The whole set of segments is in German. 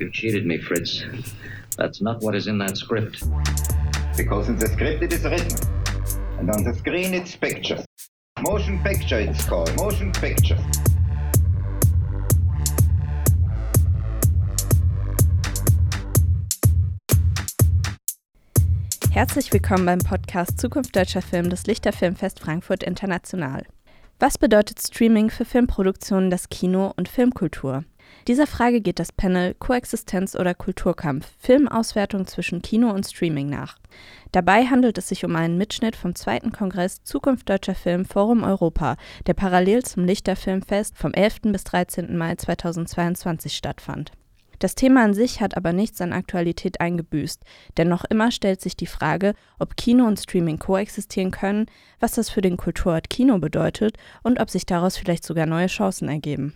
You cheated me, Fritz. That's not what is in that script. Because in the script it is written. And on the screen it's pictures. Motion picture it's called. Motion picture. Herzlich willkommen beim Podcast Zukunft deutscher Film des Lichterfilmfest Frankfurt International. Was bedeutet Streaming für Filmproduktionen, das Kino und Filmkultur? Dieser Frage geht das Panel Koexistenz oder Kulturkampf Filmauswertung zwischen Kino und Streaming nach. Dabei handelt es sich um einen Mitschnitt vom zweiten Kongress Zukunft Deutscher Film Forum Europa, der parallel zum Lichterfilmfest vom 11. bis 13. Mai 2022 stattfand. Das Thema an sich hat aber nichts an Aktualität eingebüßt, denn noch immer stellt sich die Frage, ob Kino und Streaming koexistieren können, was das für den Kulturort Kino bedeutet und ob sich daraus vielleicht sogar neue Chancen ergeben.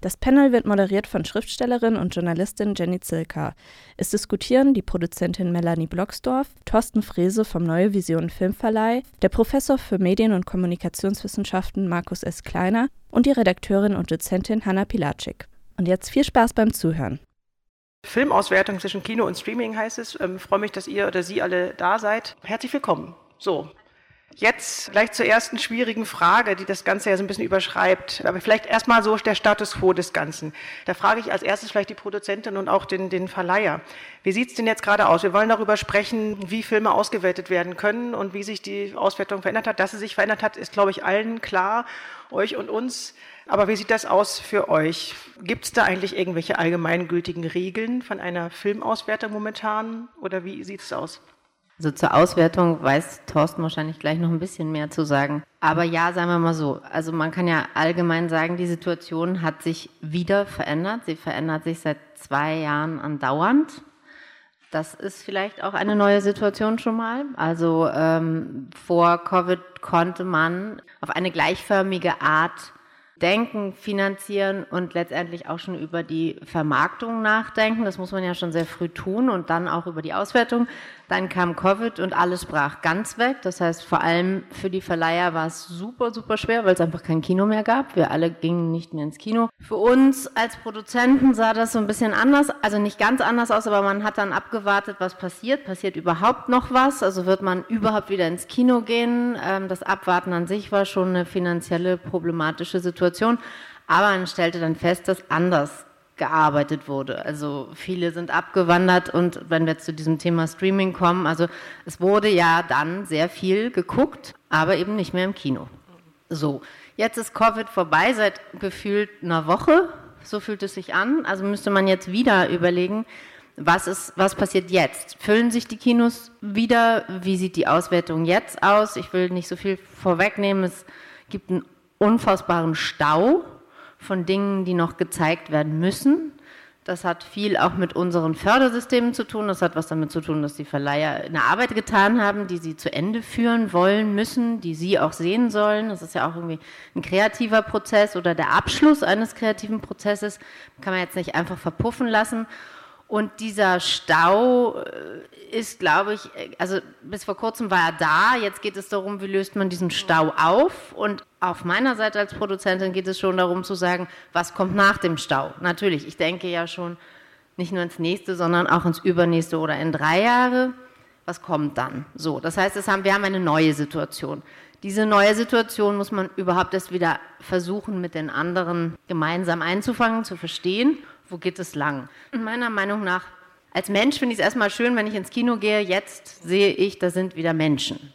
Das Panel wird moderiert von Schriftstellerin und Journalistin Jenny Zilka. Es diskutieren die Produzentin Melanie Blocksdorf, Thorsten Frese vom Neue Vision Filmverleih, der Professor für Medien- und Kommunikationswissenschaften Markus S. Kleiner und die Redakteurin und Dozentin Hanna Pilatschik. Und jetzt viel Spaß beim Zuhören. Filmauswertung zwischen Kino und Streaming heißt es. Ähm, freue mich, dass ihr oder Sie alle da seid. Herzlich willkommen. So, Jetzt gleich zur ersten schwierigen Frage, die das Ganze ja so ein bisschen überschreibt. Aber vielleicht erstmal so der Status quo des Ganzen. Da frage ich als erstes vielleicht die Produzentin und auch den, den Verleiher. Wie sieht es denn jetzt gerade aus? Wir wollen darüber sprechen, wie Filme ausgewertet werden können und wie sich die Auswertung verändert hat. Dass sie sich verändert hat, ist, glaube ich, allen klar, euch und uns. Aber wie sieht das aus für euch? Gibt es da eigentlich irgendwelche allgemeingültigen Regeln von einer Filmauswertung momentan? Oder wie sieht es aus? Also zur Auswertung weiß Thorsten wahrscheinlich gleich noch ein bisschen mehr zu sagen. Aber ja, sagen wir mal so. Also man kann ja allgemein sagen, die Situation hat sich wieder verändert. Sie verändert sich seit zwei Jahren andauernd. Das ist vielleicht auch eine neue Situation schon mal. Also ähm, vor Covid konnte man auf eine gleichförmige Art denken, finanzieren und letztendlich auch schon über die Vermarktung nachdenken. Das muss man ja schon sehr früh tun und dann auch über die Auswertung. Dann kam Covid und alles brach ganz weg. Das heißt, vor allem für die Verleiher war es super, super schwer, weil es einfach kein Kino mehr gab. Wir alle gingen nicht mehr ins Kino. Für uns als Produzenten sah das so ein bisschen anders, also nicht ganz anders aus, aber man hat dann abgewartet, was passiert. Passiert überhaupt noch was? Also wird man überhaupt wieder ins Kino gehen? Ähm, das Abwarten an sich war schon eine finanzielle problematische Situation. Aber man stellte dann fest, dass anders gearbeitet wurde. Also viele sind abgewandert und wenn wir zu diesem Thema Streaming kommen, also es wurde ja dann sehr viel geguckt, aber eben nicht mehr im Kino. So, jetzt ist Covid vorbei seit gefühlt einer Woche, so fühlt es sich an. Also müsste man jetzt wieder überlegen, was, ist, was passiert jetzt? Füllen sich die Kinos wieder? Wie sieht die Auswertung jetzt aus? Ich will nicht so viel vorwegnehmen. Es gibt einen unfassbaren Stau von Dingen, die noch gezeigt werden müssen. Das hat viel auch mit unseren Fördersystemen zu tun. Das hat was damit zu tun, dass die Verleiher eine Arbeit getan haben, die sie zu Ende führen wollen müssen, die sie auch sehen sollen. Das ist ja auch irgendwie ein kreativer Prozess oder der Abschluss eines kreativen Prozesses. Kann man jetzt nicht einfach verpuffen lassen. Und dieser Stau äh, ist, glaube ich, also bis vor kurzem war er da. Jetzt geht es darum, wie löst man diesen Stau auf. Und auf meiner Seite als Produzentin geht es schon darum zu sagen, was kommt nach dem Stau. Natürlich, ich denke ja schon nicht nur ins nächste, sondern auch ins übernächste oder in drei Jahre. Was kommt dann? So, das heißt, haben, wir haben eine neue Situation. Diese neue Situation muss man überhaupt erst wieder versuchen, mit den anderen gemeinsam einzufangen, zu verstehen wo geht es lang? Meiner Meinung nach, als Mensch finde ich es erstmal schön, wenn ich ins Kino gehe, jetzt sehe ich, da sind wieder Menschen.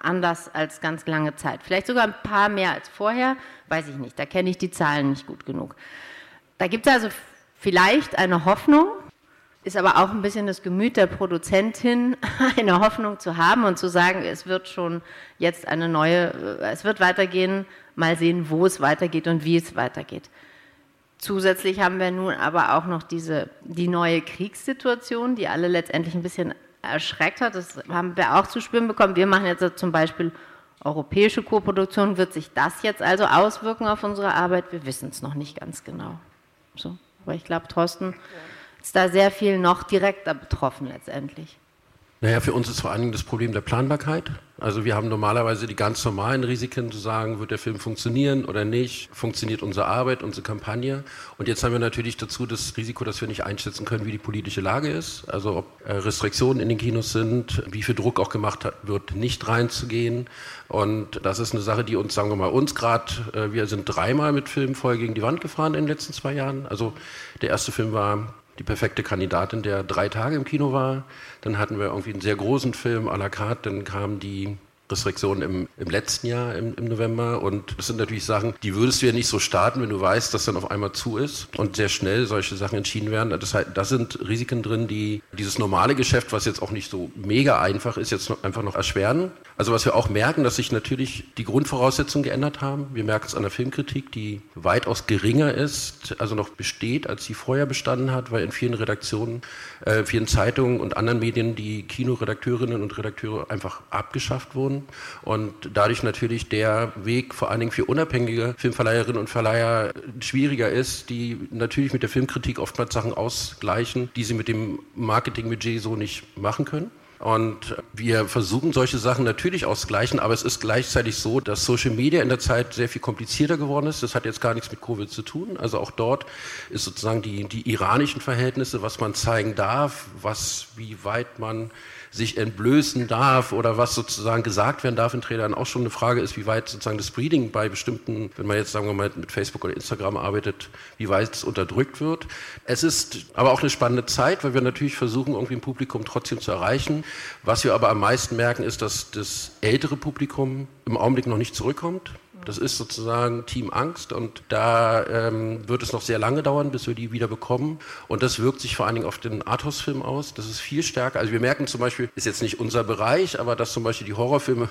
Anders als ganz lange Zeit. Vielleicht sogar ein paar mehr als vorher, weiß ich nicht. Da kenne ich die Zahlen nicht gut genug. Da gibt es also vielleicht eine Hoffnung, ist aber auch ein bisschen das Gemüt der Produzentin, eine Hoffnung zu haben und zu sagen, es wird schon jetzt eine neue, es wird weitergehen, mal sehen, wo es weitergeht und wie es weitergeht. Zusätzlich haben wir nun aber auch noch diese, die neue Kriegssituation, die alle letztendlich ein bisschen erschreckt hat. Das haben wir auch zu spüren bekommen. Wir machen jetzt zum Beispiel europäische Koproduktion. Wird sich das jetzt also auswirken auf unsere Arbeit? Wir wissen es noch nicht ganz genau. So. Aber ich glaube, Thorsten ist da sehr viel noch direkter betroffen letztendlich. Naja, für uns ist vor allen Dingen das Problem der Planbarkeit. Also wir haben normalerweise die ganz normalen Risiken zu sagen, wird der Film funktionieren oder nicht, funktioniert unsere Arbeit, unsere Kampagne. Und jetzt haben wir natürlich dazu das Risiko, dass wir nicht einschätzen können, wie die politische Lage ist. Also ob äh, Restriktionen in den Kinos sind, wie viel Druck auch gemacht wird, nicht reinzugehen. Und das ist eine Sache, die uns, sagen wir mal, uns gerade, äh, wir sind dreimal mit Filmen voll gegen die Wand gefahren in den letzten zwei Jahren. Also der erste Film war die perfekte Kandidatin, der drei Tage im Kino war. Dann hatten wir irgendwie einen sehr großen Film à la carte, dann kam die Restriktionen im, im letzten Jahr, im, im, November. Und das sind natürlich Sachen, die würdest du ja nicht so starten, wenn du weißt, dass dann auf einmal zu ist und sehr schnell solche Sachen entschieden werden. Das, heißt, das sind Risiken drin, die dieses normale Geschäft, was jetzt auch nicht so mega einfach ist, jetzt noch, einfach noch erschweren. Also was wir auch merken, dass sich natürlich die Grundvoraussetzungen geändert haben. Wir merken es an der Filmkritik, die weitaus geringer ist, also noch besteht, als sie vorher bestanden hat, weil in vielen Redaktionen, äh, vielen Zeitungen und anderen Medien die Kinoredakteurinnen und Redakteure einfach abgeschafft wurden und dadurch natürlich der Weg vor allen Dingen für unabhängige Filmverleiherinnen und Verleiher schwieriger ist, die natürlich mit der Filmkritik oftmals Sachen ausgleichen, die sie mit dem Marketingbudget so nicht machen können. Und wir versuchen solche Sachen natürlich auszugleichen, aber es ist gleichzeitig so, dass Social Media in der Zeit sehr viel komplizierter geworden ist. Das hat jetzt gar nichts mit Covid zu tun. Also auch dort ist sozusagen die, die iranischen Verhältnisse, was man zeigen darf, was, wie weit man sich entblößen darf oder was sozusagen gesagt werden darf in Trailern auch schon eine Frage ist, wie weit sozusagen das Breeding bei bestimmten, wenn man jetzt sagen wir mal mit Facebook oder Instagram arbeitet, wie weit es unterdrückt wird. Es ist aber auch eine spannende Zeit, weil wir natürlich versuchen, irgendwie ein Publikum trotzdem zu erreichen. Was wir aber am meisten merken, ist, dass das ältere Publikum im Augenblick noch nicht zurückkommt. Das ist sozusagen Team Angst und da ähm, wird es noch sehr lange dauern, bis wir die wieder bekommen. Und das wirkt sich vor allen Dingen auf den Arthouse-Film aus. Das ist viel stärker. Also wir merken zum Beispiel, ist jetzt nicht unser Bereich, aber dass zum Beispiel die Horrorfilme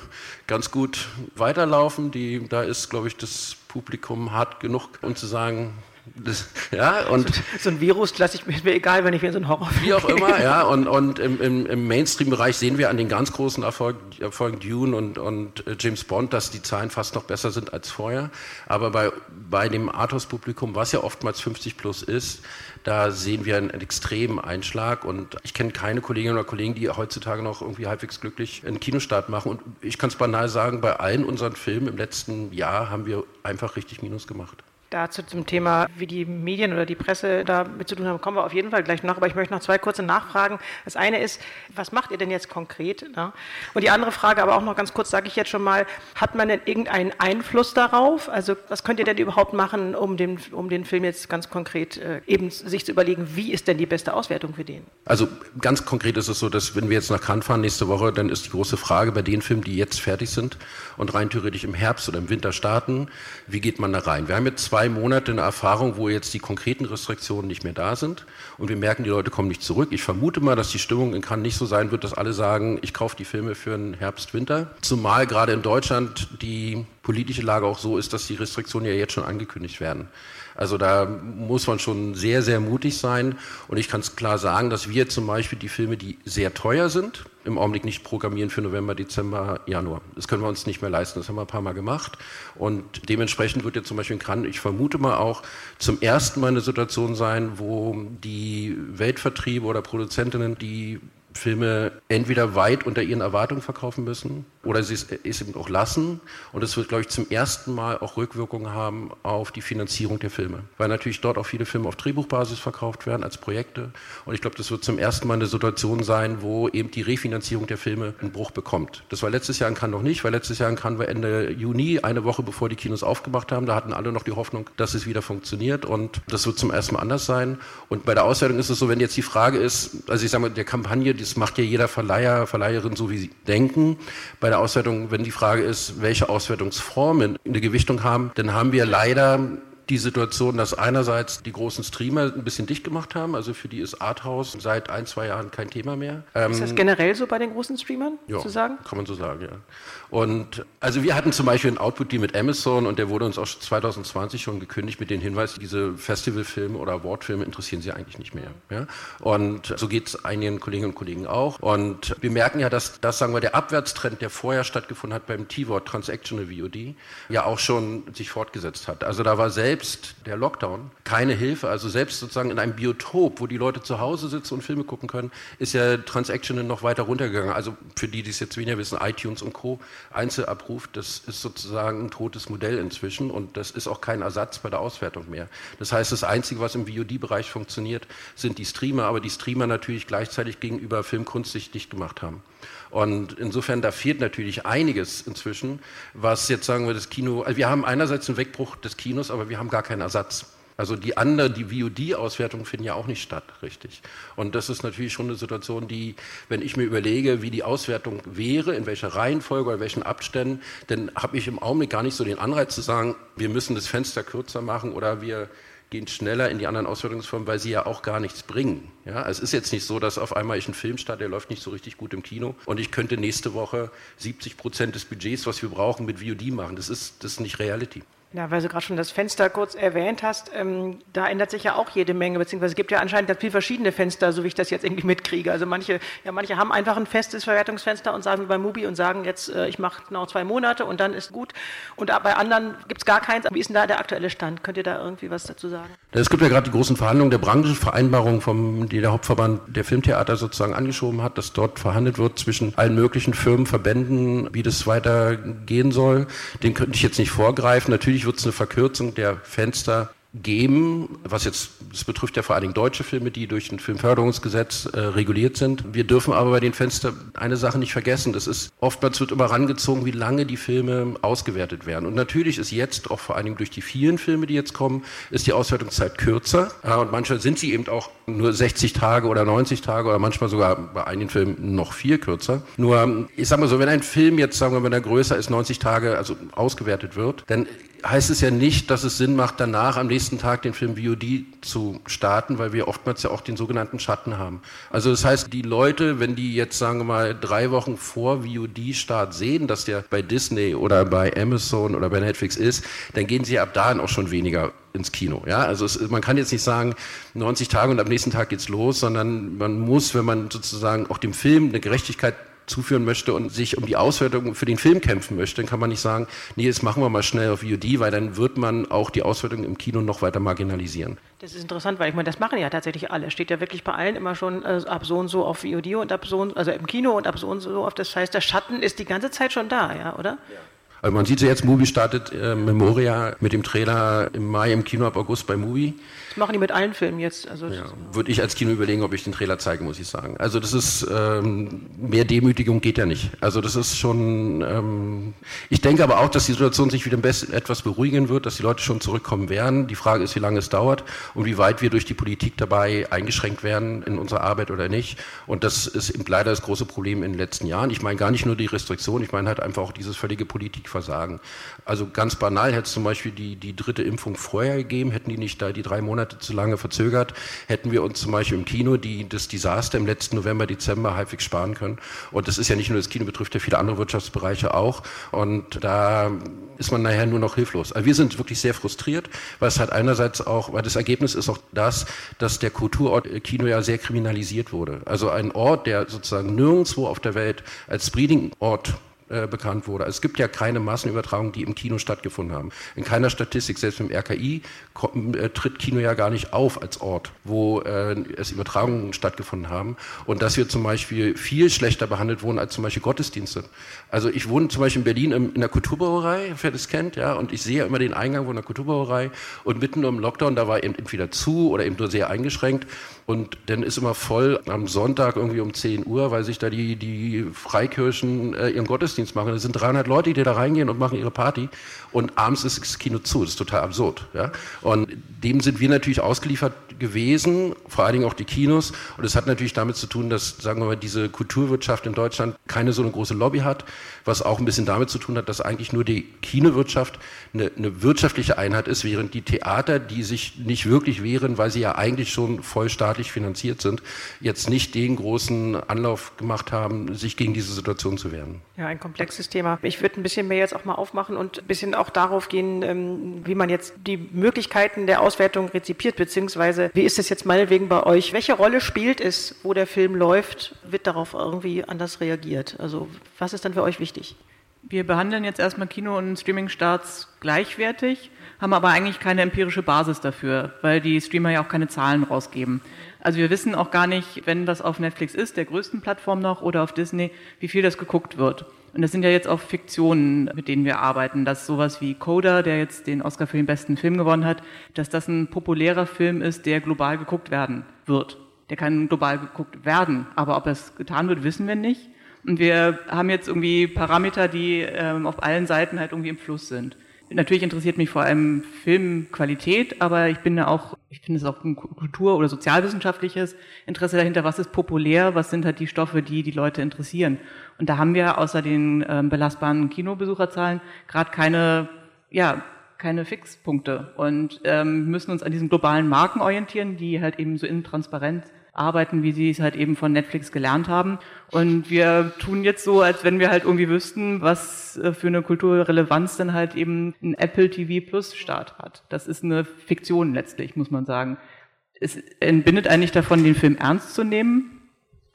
ganz gut weiterlaufen. Die, da ist, glaube ich, das Publikum hart genug, um zu sagen, das, ja, und so, so ein Virus lasse ich mir egal, wenn ich mir so einen Horrorfilm Wie auch immer, ja, und, und im, im, im Mainstream-Bereich sehen wir an den ganz großen Erfolg, Erfolgen Dune und, und äh, James Bond, dass die Zahlen fast noch besser sind als vorher. Aber bei, bei dem Arthouse-Publikum, was ja oftmals 50 plus ist, da sehen wir einen, einen extremen Einschlag und ich kenne keine Kolleginnen oder Kollegen, die heutzutage noch irgendwie halbwegs glücklich einen Kinostart machen. Und ich kann es banal sagen, bei allen unseren Filmen im letzten Jahr haben wir einfach richtig Minus gemacht. Dazu zum Thema, wie die Medien oder die Presse damit zu tun haben, kommen wir auf jeden Fall gleich noch. Aber ich möchte noch zwei kurze Nachfragen. Das eine ist, was macht ihr denn jetzt konkret? Ne? Und die andere Frage, aber auch noch ganz kurz, sage ich jetzt schon mal, hat man denn irgendeinen Einfluss darauf? Also was könnt ihr denn überhaupt machen, um den, um den Film jetzt ganz konkret äh, eben sich zu überlegen, wie ist denn die beste Auswertung für den? Also ganz konkret ist es so, dass wenn wir jetzt nach Cannes fahren nächste Woche, dann ist die große Frage bei den Filmen, die jetzt fertig sind und rein theoretisch im Herbst oder im Winter starten, wie geht man da rein? Wir haben jetzt zwei zwei Monate eine Erfahrung, wo jetzt die konkreten Restriktionen nicht mehr da sind und wir merken, die Leute kommen nicht zurück. Ich vermute mal, dass die Stimmung in Cannes nicht so sein wird, dass alle sagen, ich kaufe die Filme für den Herbst, Winter. Zumal gerade in Deutschland die politische Lage auch so ist, dass die Restriktionen ja jetzt schon angekündigt werden. Also da muss man schon sehr, sehr mutig sein. Und ich kann es klar sagen, dass wir zum Beispiel die Filme, die sehr teuer sind, im Augenblick nicht programmieren für November, Dezember, Januar. Das können wir uns nicht mehr leisten. Das haben wir ein paar Mal gemacht. Und dementsprechend wird jetzt zum Beispiel in Cannes, ich vermute mal auch, zum ersten Mal eine Situation sein, wo die Weltvertriebe oder Produzentinnen, die Filme entweder weit unter ihren Erwartungen verkaufen müssen oder sie es, es eben auch lassen. Und es wird, glaube ich, zum ersten Mal auch Rückwirkungen haben auf die Finanzierung der Filme. Weil natürlich dort auch viele Filme auf Drehbuchbasis verkauft werden als Projekte. Und ich glaube, das wird zum ersten Mal eine Situation sein, wo eben die Refinanzierung der Filme einen Bruch bekommt. Das war letztes Jahr in Cannes noch nicht, weil letztes Jahr in Cannes war Ende Juni, eine Woche bevor die Kinos aufgemacht haben. Da hatten alle noch die Hoffnung, dass es wieder funktioniert. Und das wird zum ersten Mal anders sein. Und bei der Auswertung ist es so, wenn jetzt die Frage ist, also ich sage mal, der Kampagne, das macht ja jeder Verleiher, Verleiherin so, wie sie denken. Bei der Auswertung, wenn die Frage ist, welche Auswertungsformen eine Gewichtung haben, dann haben wir leider die Situation, dass einerseits die großen Streamer ein bisschen dicht gemacht haben, also für die ist Arthouse seit ein, zwei Jahren kein Thema mehr. Ist das ähm, generell so bei den großen Streamern ja, zu sagen? kann man so sagen, ja. Und also wir hatten zum Beispiel einen Output-Deal mit Amazon und der wurde uns auch 2020 schon gekündigt mit dem Hinweis, diese Festivalfilme oder Awardfilme interessieren sie eigentlich nicht mehr. Ja? Und so geht es einigen Kolleginnen und Kollegen auch. Und wir merken ja, dass das, sagen wir, der Abwärtstrend, der vorher stattgefunden hat beim T-Wort Transactional VOD, ja auch schon sich fortgesetzt hat. Also da war selbst der Lockdown keine Hilfe. Also selbst sozusagen in einem Biotop, wo die Leute zu Hause sitzen und Filme gucken können, ist ja Transaction noch weiter runtergegangen. Also für die, die es jetzt weniger wissen, iTunes und Co. Einzelabruf, das ist sozusagen ein totes Modell inzwischen und das ist auch kein Ersatz bei der Auswertung mehr. Das heißt, das Einzige, was im VOD-Bereich funktioniert, sind die Streamer, aber die Streamer natürlich gleichzeitig gegenüber Filmkunst sich dicht gemacht haben. Und insofern, da fehlt natürlich einiges inzwischen, was jetzt sagen wir das Kino, also wir haben einerseits einen Wegbruch des Kinos, aber wir haben gar keinen Ersatz. Also die andere, die VOD-Auswertungen finden ja auch nicht statt, richtig. Und das ist natürlich schon eine Situation, die, wenn ich mir überlege, wie die Auswertung wäre, in welcher Reihenfolge oder welchen Abständen, dann habe ich im Augenblick gar nicht so den Anreiz zu sagen, wir müssen das Fenster kürzer machen oder wir gehen schneller in die anderen Auswertungsformen, weil sie ja auch gar nichts bringen. Ja, es ist jetzt nicht so, dass auf einmal ich einen Film starte, der läuft nicht so richtig gut im Kino und ich könnte nächste Woche 70 Prozent des Budgets, was wir brauchen, mit VOD machen. Das ist, das ist nicht Reality. Ja, weil du gerade schon das Fenster kurz erwähnt hast, ähm, da ändert sich ja auch jede Menge, beziehungsweise es gibt ja anscheinend ganz viele verschiedene Fenster, so wie ich das jetzt irgendwie mitkriege. Also manche, ja, manche haben einfach ein festes Verwertungsfenster und sagen wie bei Mubi und sagen jetzt, äh, ich mache noch zwei Monate und dann ist gut. Und bei anderen gibt es gar keins. Wie ist denn da der aktuelle Stand? Könnt ihr da irgendwie was dazu sagen? Es gibt ja gerade die großen Verhandlungen der Branchenvereinbarung, vom, die der Hauptverband der Filmtheater sozusagen angeschoben hat, dass dort verhandelt wird zwischen allen möglichen Firmen, Verbänden, wie das weitergehen soll. Den könnte ich jetzt nicht vorgreifen. Natürlich wird es eine Verkürzung der Fenster geben, was jetzt, das betrifft ja vor allen Dingen deutsche Filme, die durch ein Filmförderungsgesetz äh, reguliert sind. Wir dürfen aber bei den Fenstern eine Sache nicht vergessen. Das ist, oftmals wird immer rangezogen, wie lange die Filme ausgewertet werden. Und natürlich ist jetzt, auch vor allen Dingen durch die vielen Filme, die jetzt kommen, ist die Auswertungszeit kürzer. Ja, und manchmal sind sie eben auch nur 60 Tage oder 90 Tage oder manchmal sogar bei einigen Filmen noch viel kürzer. Nur, ich sag mal so, wenn ein Film jetzt, sagen wir, wenn er größer ist, 90 Tage, also ausgewertet wird, dann heißt es ja nicht, dass es Sinn macht, danach am nächsten Tag den Film VOD zu starten, weil wir oftmals ja auch den sogenannten Schatten haben. Also das heißt, die Leute, wenn die jetzt, sagen wir mal, drei Wochen vor VOD-Start sehen, dass der bei Disney oder bei Amazon oder bei Netflix ist, dann gehen sie ab dahin auch schon weniger ins Kino. Ja, also es, man kann jetzt nicht sagen 90 Tage und am nächsten Tag geht's los, sondern man muss, wenn man sozusagen auch dem Film eine Gerechtigkeit zuführen möchte und sich um die Auswertung für den Film kämpfen möchte, dann kann man nicht sagen, nee, jetzt machen wir mal schnell auf VOD, weil dann wird man auch die Auswertung im Kino noch weiter marginalisieren. Das ist interessant, weil ich meine, das machen ja tatsächlich alle. Steht ja wirklich bei allen immer schon äh, ab so und so auf VOD und ab so und, also im Kino und ab so und so auf das heißt, der Schatten ist die ganze Zeit schon da, ja, oder? Ja. Also man sieht ja jetzt, Movie startet äh, Memoria mit dem Trailer im Mai im Kino ab August bei Movie. Das machen die mit allen Filmen jetzt. Also ja, Würde ich als Kino überlegen, ob ich den Trailer zeige, muss ich sagen. Also das ist, ähm, mehr Demütigung geht ja nicht. Also das ist schon, ähm, ich denke aber auch, dass die Situation sich wieder etwas beruhigen wird, dass die Leute schon zurückkommen werden. Die Frage ist, wie lange es dauert und wie weit wir durch die Politik dabei eingeschränkt werden in unserer Arbeit oder nicht. Und das ist leider das große Problem in den letzten Jahren. Ich meine gar nicht nur die Restriktion, ich meine halt einfach auch dieses völlige Politikversagen. Also ganz banal hätte es zum Beispiel die, die dritte Impfung vorher gegeben, hätten die nicht da die drei Monate zu lange verzögert, hätten wir uns zum Beispiel im Kino die, das Desaster im letzten November, Dezember halbwegs sparen können. Und das ist ja nicht nur das Kino, betrifft ja viele andere Wirtschaftsbereiche auch. Und da ist man nachher nur noch hilflos. Also wir sind wirklich sehr frustriert, weil es halt einerseits auch, weil das Ergebnis ist auch das, dass der Kulturort Kino ja sehr kriminalisiert wurde. Also ein Ort, der sozusagen nirgendwo auf der Welt als Breeding-Ort äh, bekannt wurde. Also es gibt ja keine Massenübertragungen, die im Kino stattgefunden haben. In keiner Statistik, selbst im RKI, äh, tritt Kino ja gar nicht auf als Ort, wo äh, es Übertragungen stattgefunden haben. Und dass wir zum Beispiel viel schlechter behandelt wurden als zum Beispiel Gottesdienste. Also ich wohne zum Beispiel in Berlin in der Kulturbrauerei, wer das kennt, ja, und ich sehe ja immer den Eingang von der Kulturbrauerei und mitten im Lockdown, da war eben entweder zu oder eben nur sehr eingeschränkt. Und dann ist immer voll am Sonntag irgendwie um 10 Uhr, weil sich da die, die Freikirchen äh, ihren Gottesdienst machen. Es sind 300 Leute, die da reingehen und machen ihre Party. Und abends ist das Kino zu. Das ist total absurd. Ja? Und dem sind wir natürlich ausgeliefert gewesen, vor allen Dingen auch die Kinos. Und es hat natürlich damit zu tun, dass, sagen wir mal, diese Kulturwirtschaft in Deutschland keine so eine große Lobby hat, was auch ein bisschen damit zu tun hat, dass eigentlich nur die Kinowirtschaft eine, eine wirtschaftliche Einheit ist, während die Theater, die sich nicht wirklich wehren, weil sie ja eigentlich schon voll staatlich finanziert sind, jetzt nicht den großen Anlauf gemacht haben, sich gegen diese Situation zu wehren. Ja, ein komplexes Thema. Ich würde ein bisschen mehr jetzt auch mal aufmachen und ein bisschen auch darauf gehen, ähm, wie man jetzt die Möglichkeiten der Auswertung rezipiert, beziehungsweise wie ist es jetzt meinetwegen bei euch? Welche Rolle spielt es, wo der Film läuft? Wird darauf irgendwie anders reagiert? Also was ist dann für euch wichtig? Wir behandeln jetzt erstmal Kino- und Streaming-Starts gleichwertig, haben aber eigentlich keine empirische Basis dafür, weil die Streamer ja auch keine Zahlen rausgeben. Also wir wissen auch gar nicht, wenn das auf Netflix ist, der größten Plattform noch, oder auf Disney, wie viel das geguckt wird. Und das sind ja jetzt auch Fiktionen, mit denen wir arbeiten, dass sowas wie Coda, der jetzt den Oscar für den besten Film gewonnen hat, dass das ein populärer Film ist, der global geguckt werden wird. Der kann global geguckt werden, aber ob es getan wird, wissen wir nicht. Und wir haben jetzt irgendwie Parameter, die ähm, auf allen Seiten halt irgendwie im Fluss sind. Natürlich interessiert mich vor allem Filmqualität, aber ich bin ja auch, ich finde es auch ein Kultur- oder sozialwissenschaftliches Interesse dahinter. Was ist populär? Was sind halt die Stoffe, die die Leute interessieren? Und da haben wir außer den ähm, belastbaren Kinobesucherzahlen gerade keine, ja, keine Fixpunkte und ähm, müssen uns an diesen globalen Marken orientieren, die halt eben so intransparent arbeiten, wie sie es halt eben von Netflix gelernt haben. Und wir tun jetzt so, als wenn wir halt irgendwie wüssten, was äh, für eine Kulturrelevanz dann halt eben ein Apple TV Plus Start hat. Das ist eine Fiktion letztlich, muss man sagen. Es entbindet eigentlich davon, den Film ernst zu nehmen,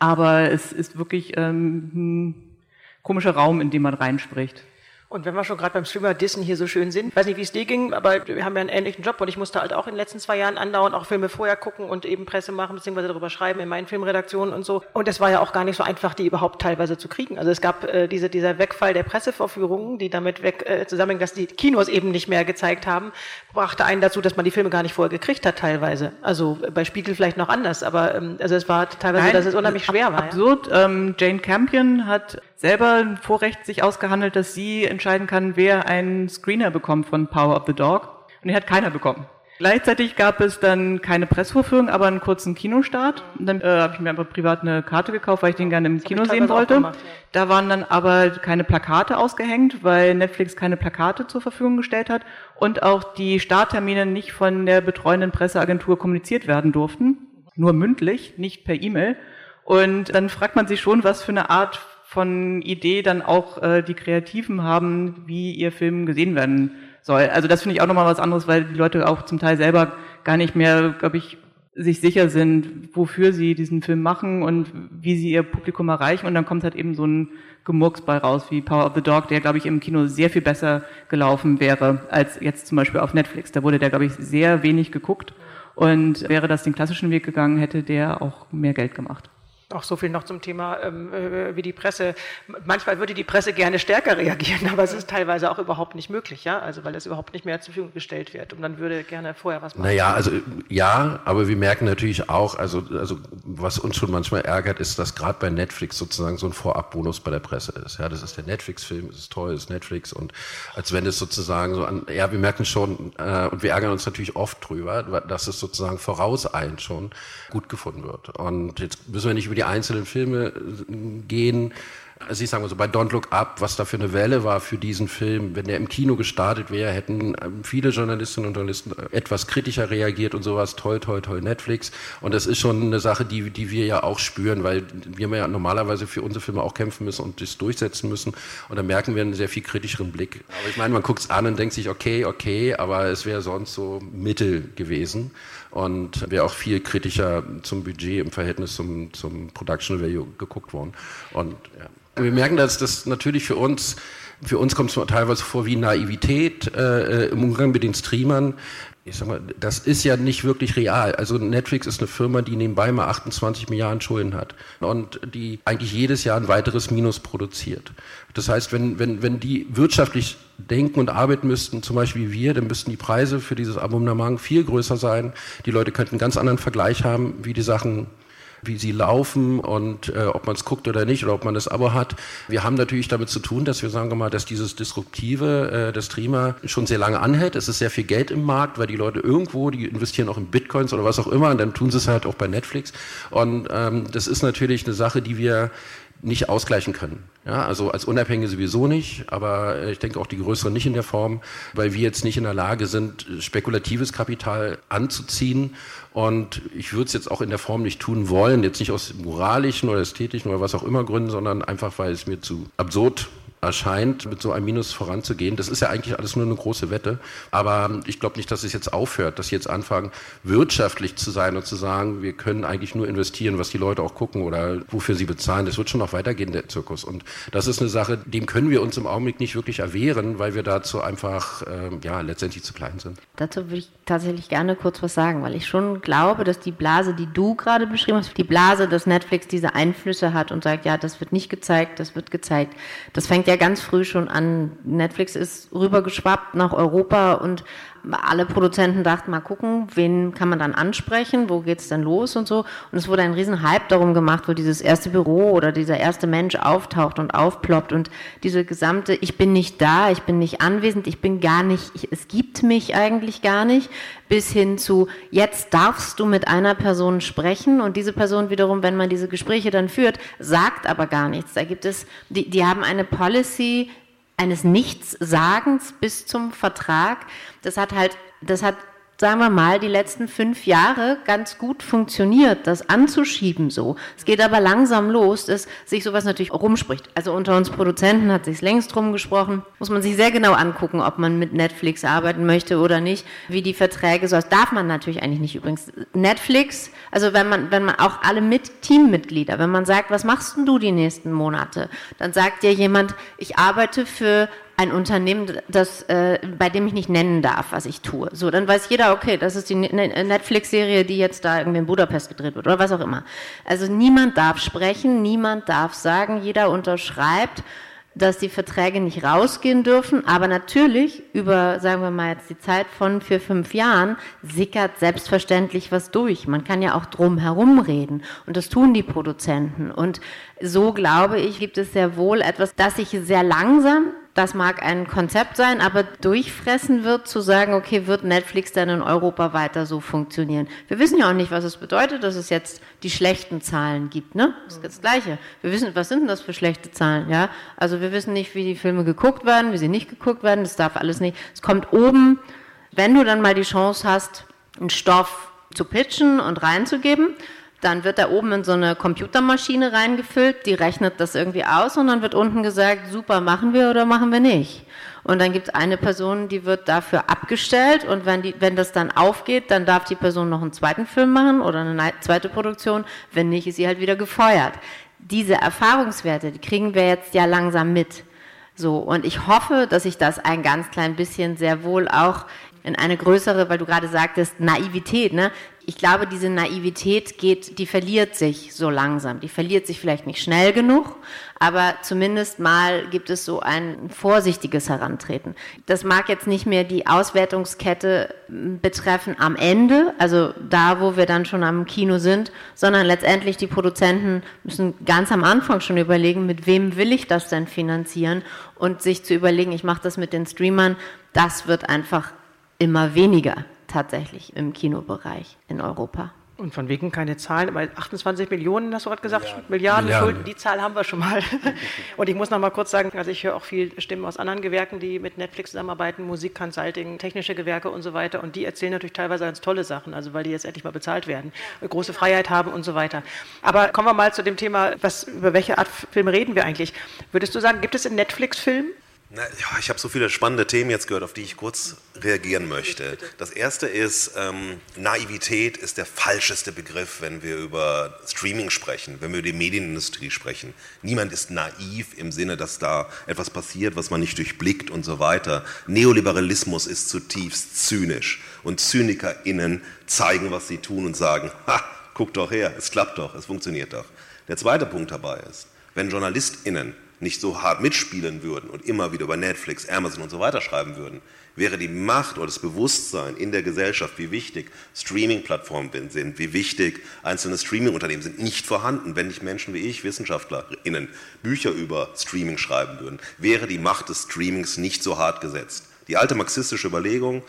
aber es ist wirklich ähm, ein komischer Raum, in dem man reinspricht. Und wenn wir schon gerade beim Streamer Dissen hier so schön sind, weiß nicht, wie es dir ging, aber wir haben ja einen ähnlichen Job und ich musste halt auch in den letzten zwei Jahren andauernd auch Filme vorher gucken und eben Presse machen, beziehungsweise darüber schreiben in meinen Filmredaktionen und so. Und es war ja auch gar nicht so einfach, die überhaupt teilweise zu kriegen. Also es gab äh, diese, dieser Wegfall der Pressevorführungen, die damit weg äh, zusammenhängen, dass die Kinos eben nicht mehr gezeigt haben, brachte einen dazu, dass man die Filme gar nicht vorher gekriegt hat teilweise. Also bei Spiegel vielleicht noch anders, aber ähm, also es war teilweise, Nein, dass es unheimlich schwer war. Absurd. Ja? Ähm, Jane Campion hat selber ein Vorrecht sich ausgehandelt, dass sie entscheiden kann, wer einen Screener bekommt von Power of the Dog. Und den hat keiner bekommen. Gleichzeitig gab es dann keine Pressvorführung, aber einen kurzen Kinostart. Und dann äh, habe ich mir einfach privat eine Karte gekauft, weil ich den gerne im das Kino sehen wollte. Gemacht, ja. Da waren dann aber keine Plakate ausgehängt, weil Netflix keine Plakate zur Verfügung gestellt hat und auch die Starttermine nicht von der betreuenden Presseagentur kommuniziert werden durften. Nur mündlich, nicht per E-Mail. Und dann fragt man sich schon, was für eine Art von Idee dann auch äh, die Kreativen haben, wie ihr Film gesehen werden soll. Also das finde ich auch nochmal was anderes, weil die Leute auch zum Teil selber gar nicht mehr, glaube ich, sich sicher sind, wofür sie diesen Film machen und wie sie ihr Publikum erreichen. Und dann kommt halt eben so ein Gemurks bei raus, wie Power of the Dog, der, glaube ich, im Kino sehr viel besser gelaufen wäre, als jetzt zum Beispiel auf Netflix. Da wurde der, glaube ich, sehr wenig geguckt. Und wäre das den klassischen Weg gegangen, hätte der auch mehr Geld gemacht. Auch so viel noch zum Thema, ähm, äh, wie die Presse. Manchmal würde die Presse gerne stärker reagieren, aber es ist teilweise auch überhaupt nicht möglich, ja. Also weil es überhaupt nicht mehr zur Verfügung gestellt wird. Und dann würde gerne vorher was machen. Naja, also ja, aber wir merken natürlich auch, also, also was uns schon manchmal ärgert, ist, dass gerade bei Netflix sozusagen so ein Vorabbonus bei der Presse ist. Ja, das ist der Netflix-Film, es ist toll, es ist Netflix und als wenn es sozusagen so an, ja, wir merken schon äh, und wir ärgern uns natürlich oft drüber, dass es sozusagen vorauseilend schon gut gefunden wird. Und jetzt müssen wir nicht über die einzelnen Filme äh, gehen. Also ich sage mal so, bei Don't Look Up, was da für eine Welle war für diesen Film, wenn der im Kino gestartet wäre, hätten ähm, viele Journalistinnen und Journalisten etwas kritischer reagiert und sowas, toll, toll, toll, Netflix. Und das ist schon eine Sache, die, die wir ja auch spüren, weil wir ja normalerweise für unsere Filme auch kämpfen müssen und das durchsetzen müssen. Und da merken wir einen sehr viel kritischeren Blick. Aber ich meine, man guckt es an und denkt sich, okay, okay, aber es wäre sonst so Mittel gewesen und wäre auch viel kritischer zum Budget im Verhältnis zum, zum Production Value geguckt worden. Und ja. wir merken, dass das natürlich für uns für uns kommt es teilweise vor wie Naivität äh, im Umgang mit den Streamern ich sag mal, das ist ja nicht wirklich real. Also Netflix ist eine Firma, die nebenbei mal 28 Milliarden Schulden hat und die eigentlich jedes Jahr ein weiteres Minus produziert. Das heißt, wenn, wenn, wenn die wirtschaftlich denken und arbeiten müssten, zum Beispiel wie wir, dann müssten die Preise für dieses Abonnement viel größer sein. Die Leute könnten einen ganz anderen Vergleich haben, wie die Sachen wie sie laufen und äh, ob man es guckt oder nicht oder ob man das Abo hat. Wir haben natürlich damit zu tun, dass wir sagen wir mal, dass dieses Disruptive äh, des Streamer schon sehr lange anhält. Es ist sehr viel Geld im Markt, weil die Leute irgendwo, die investieren auch in Bitcoins oder was auch immer und dann tun sie es halt auch bei Netflix. Und ähm, das ist natürlich eine Sache, die wir nicht ausgleichen können. Ja, also als Unabhängige sowieso nicht, aber ich denke auch die größeren nicht in der Form, weil wir jetzt nicht in der Lage sind, spekulatives Kapital anzuziehen. Und ich würde es jetzt auch in der Form nicht tun wollen, jetzt nicht aus moralischen oder ästhetischen oder was auch immer Gründen, sondern einfach, weil es mir zu absurd erscheint, mit so einem Minus voranzugehen. Das ist ja eigentlich alles nur eine große Wette. Aber ich glaube nicht, dass es jetzt aufhört, dass sie jetzt anfangen, wirtschaftlich zu sein und zu sagen, wir können eigentlich nur investieren, was die Leute auch gucken oder wofür sie bezahlen. Das wird schon noch weitergehen, der Zirkus. Und das ist eine Sache, dem können wir uns im Augenblick nicht wirklich erwehren, weil wir dazu einfach, äh, ja, letztendlich zu klein sind. Dazu würde ich tatsächlich gerne kurz was sagen, weil ich schon glaube, dass die Blase, die du gerade beschrieben hast, die Blase, dass Netflix diese Einflüsse hat und sagt, ja, das wird nicht gezeigt, das wird gezeigt. Das fängt ja ganz früh schon an. Netflix ist rübergeschwappt nach Europa und alle Produzenten dachten, mal gucken, wen kann man dann ansprechen, wo geht es denn los und so. Und es wurde ein riesen Hype darum gemacht, wo dieses erste Büro oder dieser erste Mensch auftaucht und aufploppt und diese gesamte, ich bin nicht da, ich bin nicht anwesend, ich bin gar nicht, ich, es gibt mich eigentlich gar nicht, bis hin zu, jetzt darfst du mit einer Person sprechen und diese Person wiederum, wenn man diese Gespräche dann führt, sagt aber gar nichts. Da gibt es, die, die haben eine Policy, eines Nichtssagens bis zum Vertrag. Das hat halt, das hat sagen wir mal, die letzten fünf Jahre ganz gut funktioniert, das anzuschieben so. Es geht aber langsam los, dass sich sowas natürlich rumspricht. Also unter uns Produzenten hat sich längst rumgesprochen. Muss man sich sehr genau angucken, ob man mit Netflix arbeiten möchte oder nicht, wie die Verträge so. Das darf man natürlich eigentlich nicht übrigens. Netflix, also wenn man, wenn man auch alle mit Teammitglieder, wenn man sagt, was machst denn du die nächsten Monate, dann sagt dir jemand, ich arbeite für ein Unternehmen, das, äh, bei dem ich nicht nennen darf, was ich tue. So, dann weiß jeder, okay, das ist die ne-, ne-, Netflix-Serie, die jetzt da irgendwie in Budapest gedreht wird oder was auch immer. Also niemand darf sprechen, niemand darf sagen, jeder unterschreibt dass die Verträge nicht rausgehen dürfen, aber natürlich über, sagen wir mal jetzt die Zeit von vier, fünf Jahren, sickert selbstverständlich was durch. Man kann ja auch drum herum reden und das tun die Produzenten. Und so glaube ich, gibt es sehr wohl etwas, das sich sehr langsam das mag ein Konzept sein, aber durchfressen wird, zu sagen, okay, wird Netflix dann in Europa weiter so funktionieren? Wir wissen ja auch nicht, was es bedeutet, dass es jetzt die schlechten Zahlen gibt, ne? Das ist das Gleiche. Wir wissen, was sind denn das für schlechte Zahlen, ja? Also wir wissen nicht, wie die Filme geguckt werden, wie sie nicht geguckt werden, das darf alles nicht. Es kommt oben, wenn du dann mal die Chance hast, einen Stoff zu pitchen und reinzugeben, dann wird da oben in so eine Computermaschine reingefüllt, die rechnet das irgendwie aus und dann wird unten gesagt, super, machen wir oder machen wir nicht. Und dann gibt es eine Person, die wird dafür abgestellt und wenn, die, wenn das dann aufgeht, dann darf die Person noch einen zweiten Film machen oder eine zweite Produktion. Wenn nicht, ist sie halt wieder gefeuert. Diese Erfahrungswerte, die kriegen wir jetzt ja langsam mit. So, und ich hoffe, dass sich das ein ganz klein bisschen sehr wohl auch in eine größere, weil du gerade sagtest, Naivität, ne? Ich glaube, diese Naivität geht, die verliert sich so langsam. Die verliert sich vielleicht nicht schnell genug, aber zumindest mal gibt es so ein vorsichtiges Herantreten. Das mag jetzt nicht mehr die Auswertungskette betreffen am Ende, also da, wo wir dann schon am Kino sind, sondern letztendlich die Produzenten müssen ganz am Anfang schon überlegen, mit wem will ich das denn finanzieren und sich zu überlegen, ich mache das mit den Streamern, das wird einfach immer weniger tatsächlich im Kinobereich in Europa. Und von wegen keine Zahlen, 28 Millionen, hast du gerade gesagt, Milliarden, Milliarden, Milliarden, Schulden, die Zahl haben wir schon mal. Und ich muss noch mal kurz sagen, also ich höre auch viel Stimmen aus anderen Gewerken, die mit Netflix zusammenarbeiten, Musik, Consulting, technische Gewerke und so weiter. Und die erzählen natürlich teilweise ganz tolle Sachen, also weil die jetzt endlich mal bezahlt werden, große Freiheit haben und so weiter. Aber kommen wir mal zu dem Thema, was, über welche Art Filme reden wir eigentlich? Würdest du sagen, gibt es in Netflix-Filmen na, ja, ich habe so viele spannende Themen jetzt gehört, auf die ich kurz reagieren möchte. Das erste ist, ähm, Naivität ist der falscheste Begriff, wenn wir über Streaming sprechen, wenn wir über die Medienindustrie sprechen. Niemand ist naiv im Sinne, dass da etwas passiert, was man nicht durchblickt und so weiter. Neoliberalismus ist zutiefst zynisch und ZynikerInnen zeigen, was sie tun und sagen, ha, guck doch her, es klappt doch, es funktioniert doch. Der zweite Punkt dabei ist, wenn JournalistInnen nicht so hart mitspielen würden und immer wieder über Netflix, Amazon und so weiter schreiben würden, wäre die Macht oder das Bewusstsein in der Gesellschaft, wie wichtig Streaming-Plattformen sind, wie wichtig einzelne Streaming-Unternehmen sind, nicht vorhanden. Wenn nicht Menschen wie ich, WissenschaftlerInnen, Bücher über Streaming schreiben würden, wäre die Macht des Streamings nicht so hart gesetzt. Die alte marxistische Überlegung,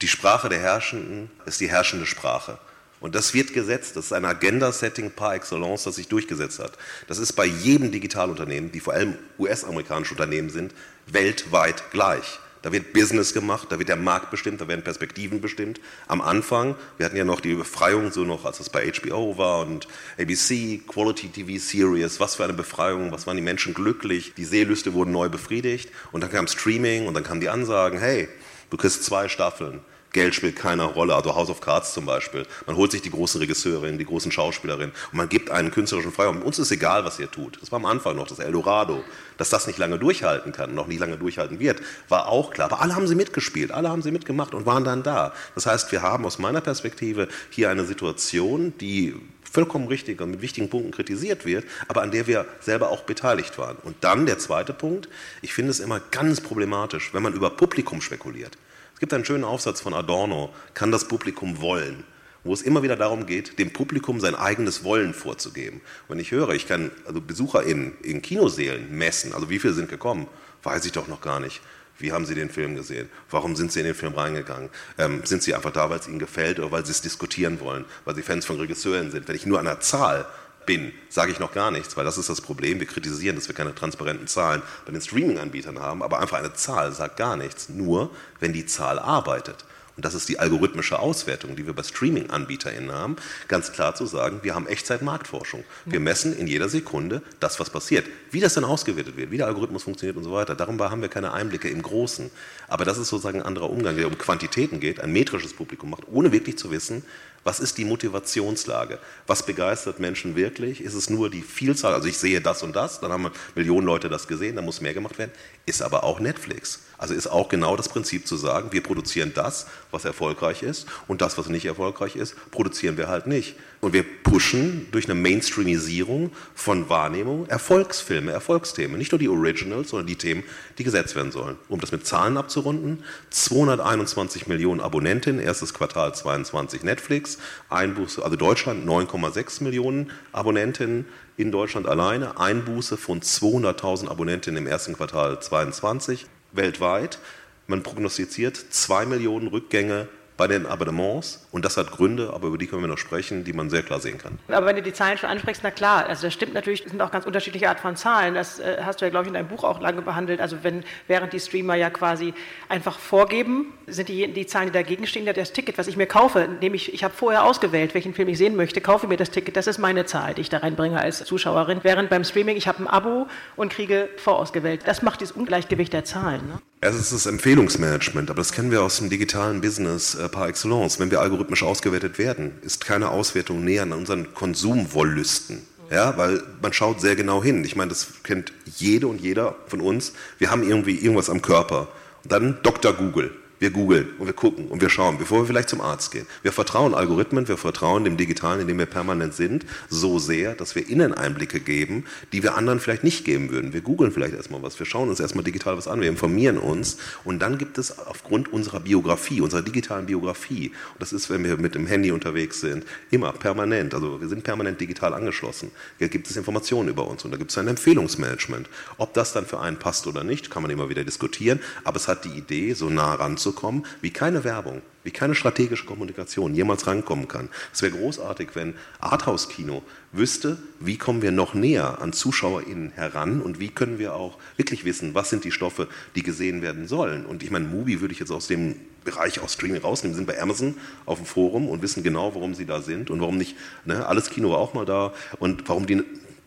die Sprache der Herrschenden ist die herrschende Sprache. Und das wird gesetzt. Das ist ein Agenda-Setting par excellence, das sich durchgesetzt hat. Das ist bei jedem Digitalunternehmen, die vor allem US-amerikanische Unternehmen sind, weltweit gleich. Da wird Business gemacht, da wird der Markt bestimmt, da werden Perspektiven bestimmt. Am Anfang, wir hatten ja noch die Befreiung so noch, als es bei HBO war und ABC, Quality TV Series, was für eine Befreiung, was waren die Menschen glücklich, die Seelüste wurden neu befriedigt und dann kam Streaming und dann kamen die Ansagen, hey, du kriegst zwei Staffeln. Geld spielt keine Rolle, also House of Cards zum Beispiel. Man holt sich die großen Regisseurinnen, die großen Schauspielerinnen und man gibt einen künstlerischen Freiraum. Uns ist egal, was ihr tut. Das war am Anfang noch das Eldorado. Dass das nicht lange durchhalten kann, noch nie lange durchhalten wird, war auch klar. Aber alle haben sie mitgespielt, alle haben sie mitgemacht und waren dann da. Das heißt, wir haben aus meiner Perspektive hier eine Situation, die vollkommen richtig und mit wichtigen Punkten kritisiert wird, aber an der wir selber auch beteiligt waren. Und dann der zweite Punkt, ich finde es immer ganz problematisch, wenn man über Publikum spekuliert. Es gibt einen schönen Aufsatz von Adorno, kann das Publikum wollen, wo es immer wieder darum geht, dem Publikum sein eigenes Wollen vorzugeben. Wenn ich höre, ich kann also BesucherInnen in Kinosälen messen, also wie viele sind gekommen, weiß ich doch noch gar nicht. Wie haben Sie den Film gesehen? Warum sind Sie in den Film reingegangen? Ähm, sind Sie einfach da, weil es Ihnen gefällt oder weil Sie es diskutieren wollen, weil Sie Fans von Regisseuren sind? Wenn ich nur an der Zahl bin, sage ich noch gar nichts, weil das ist das Problem. Wir kritisieren, dass wir keine transparenten Zahlen bei den Streaming-Anbietern haben, aber einfach eine Zahl sagt gar nichts. Nur, wenn die Zahl arbeitet und das ist die algorithmische Auswertung, die wir bei Streaming-AnbieterInnen haben, ganz klar zu sagen, wir haben Echtzeit-Marktforschung. Wir messen in jeder Sekunde das, was passiert. Wie das dann ausgewertet wird, wie der Algorithmus funktioniert und so weiter, darüber haben wir keine Einblicke im Großen. Aber das ist sozusagen ein anderer Umgang, der um Quantitäten geht, ein metrisches Publikum macht, ohne wirklich zu wissen, was ist die Motivationslage? Was begeistert Menschen wirklich? Ist es nur die Vielzahl? Also ich sehe das und das, dann haben Millionen Leute das gesehen, da muss mehr gemacht werden. Ist aber auch Netflix. Also ist auch genau das Prinzip zu sagen, wir produzieren das, was erfolgreich ist und das, was nicht erfolgreich ist, produzieren wir halt nicht. Und wir pushen durch eine Mainstreamisierung von Wahrnehmung Erfolgsfilme, Erfolgsthemen. Nicht nur die Originals, sondern die Themen, die gesetzt werden sollen. Um das mit Zahlen abzurunden, 221 Millionen Abonnenten, erstes Quartal 22 Netflix, Einbuße, also Deutschland 9,6 Millionen Abonnenten, in Deutschland alleine, Einbuße von 200.000 Abonnenten im ersten Quartal 22 weltweit. Man prognostiziert 2 Millionen Rückgänge bei den Abonnements und das hat Gründe, aber über die können wir noch sprechen, die man sehr klar sehen kann. Aber wenn du die Zahlen schon ansprichst, na klar, also das stimmt natürlich, es sind auch ganz unterschiedliche Art von Zahlen. Das äh, hast du ja, glaube ich, in deinem Buch auch lange behandelt. Also wenn, während die Streamer ja quasi einfach vorgeben, sind die, die Zahlen, die dagegen stehen, ja das Ticket, was ich mir kaufe, nämlich ich habe vorher ausgewählt, welchen Film ich sehen möchte, kaufe mir das Ticket, das ist meine Zahl, die ich da reinbringe als Zuschauerin. Während beim Streaming, ich habe ein Abo und kriege vorausgewählt. Das macht dieses Ungleichgewicht der Zahlen. Ne? Es ist das Empfehlungsmanagement, aber das kennen wir aus dem digitalen Business äh, par excellence. Wenn wir algorithmisch ausgewertet werden, ist keine Auswertung näher an unseren Konsumwollüsten. Ja, weil man schaut sehr genau hin. Ich meine, das kennt jede und jeder von uns. Wir haben irgendwie irgendwas am Körper. Und dann Dr. Google. Wir googeln und wir gucken und wir schauen, bevor wir vielleicht zum Arzt gehen. Wir vertrauen Algorithmen, wir vertrauen dem Digitalen, in dem wir permanent sind, so sehr, dass wir Inneneinblicke geben, die wir anderen vielleicht nicht geben würden. Wir googeln vielleicht erstmal was, wir schauen uns erstmal digital was an, wir informieren uns und dann gibt es aufgrund unserer Biografie, unserer digitalen Biografie, und das ist, wenn wir mit dem Handy unterwegs sind, immer permanent, also wir sind permanent digital angeschlossen, hier gibt es Informationen über uns und da gibt es ein Empfehlungsmanagement. Ob das dann für einen passt oder nicht, kann man immer wieder diskutieren, aber es hat die Idee, so nah ranzukommen, ranzukommen, wie keine Werbung, wie keine strategische Kommunikation jemals rankommen kann. Es wäre großartig, wenn Arthouse-Kino wüsste, wie kommen wir noch näher an ZuschauerInnen heran und wie können wir auch wirklich wissen, was sind die Stoffe, die gesehen werden sollen. Und ich meine, Mubi würde ich jetzt aus dem Bereich aus Streaming rausnehmen, sind bei Amazon auf dem Forum und wissen genau, warum sie da sind und warum nicht, ne, alles Kino war auch mal da und warum die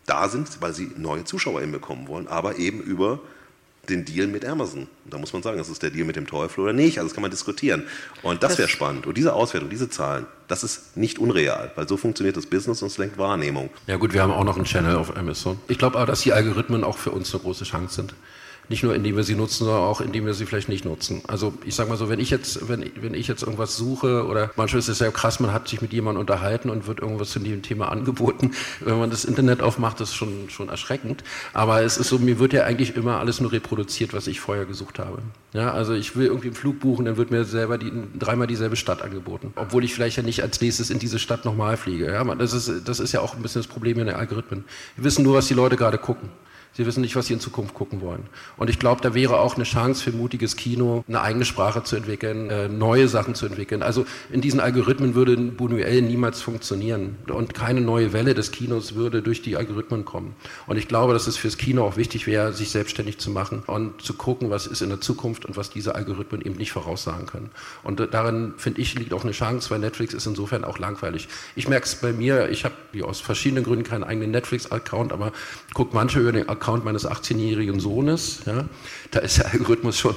da sind, weil sie neue ZuschauerInnen bekommen wollen, aber eben über den Deal mit Amazon. Da muss man sagen, das ist der Deal mit dem Teufel oder nicht. Also das kann man diskutieren. Und das wäre spannend. Und diese Auswertung, diese Zahlen, das ist nicht unreal, weil so funktioniert das Business und es lenkt Wahrnehmung. Ja gut, wir haben auch noch einen Channel auf Amazon. Ich glaube aber, dass die Algorithmen auch für uns eine große Chance sind. Nicht nur indem wir sie nutzen, sondern auch indem wir sie vielleicht nicht nutzen. Also ich sage mal so, wenn ich jetzt, wenn, wenn ich jetzt irgendwas suche oder manchmal ist es ja krass, man hat sich mit jemandem unterhalten und wird irgendwas zu dem Thema angeboten. Wenn man das Internet aufmacht, ist schon schon erschreckend. Aber es ist so, mir wird ja eigentlich immer alles nur reproduziert, was ich vorher gesucht habe. Ja, also ich will irgendwie einen Flug buchen, dann wird mir selber die, dreimal dieselbe Stadt angeboten, obwohl ich vielleicht ja nicht als nächstes in diese Stadt nochmal fliege. Ja, das ist das ist ja auch ein bisschen das Problem in den Algorithmen. Wir wissen nur, was die Leute gerade gucken. Sie wissen nicht, was sie in Zukunft gucken wollen. Und ich glaube, da wäre auch eine Chance für mutiges Kino, eine eigene Sprache zu entwickeln, äh, neue Sachen zu entwickeln. Also in diesen Algorithmen würde Buñuel niemals funktionieren. Und keine neue Welle des Kinos würde durch die Algorithmen kommen. Und ich glaube, dass es fürs Kino auch wichtig wäre, sich selbstständig zu machen und zu gucken, was ist in der Zukunft und was diese Algorithmen eben nicht voraussagen können. Und darin, finde ich, liegt auch eine Chance, weil Netflix ist insofern auch langweilig. Ich merke es bei mir, ich habe aus verschiedenen Gründen keinen eigenen Netflix-Account, aber gucke manche über den Account meines 18-jährigen Sohnes. Ja. Da ist der Algorithmus schon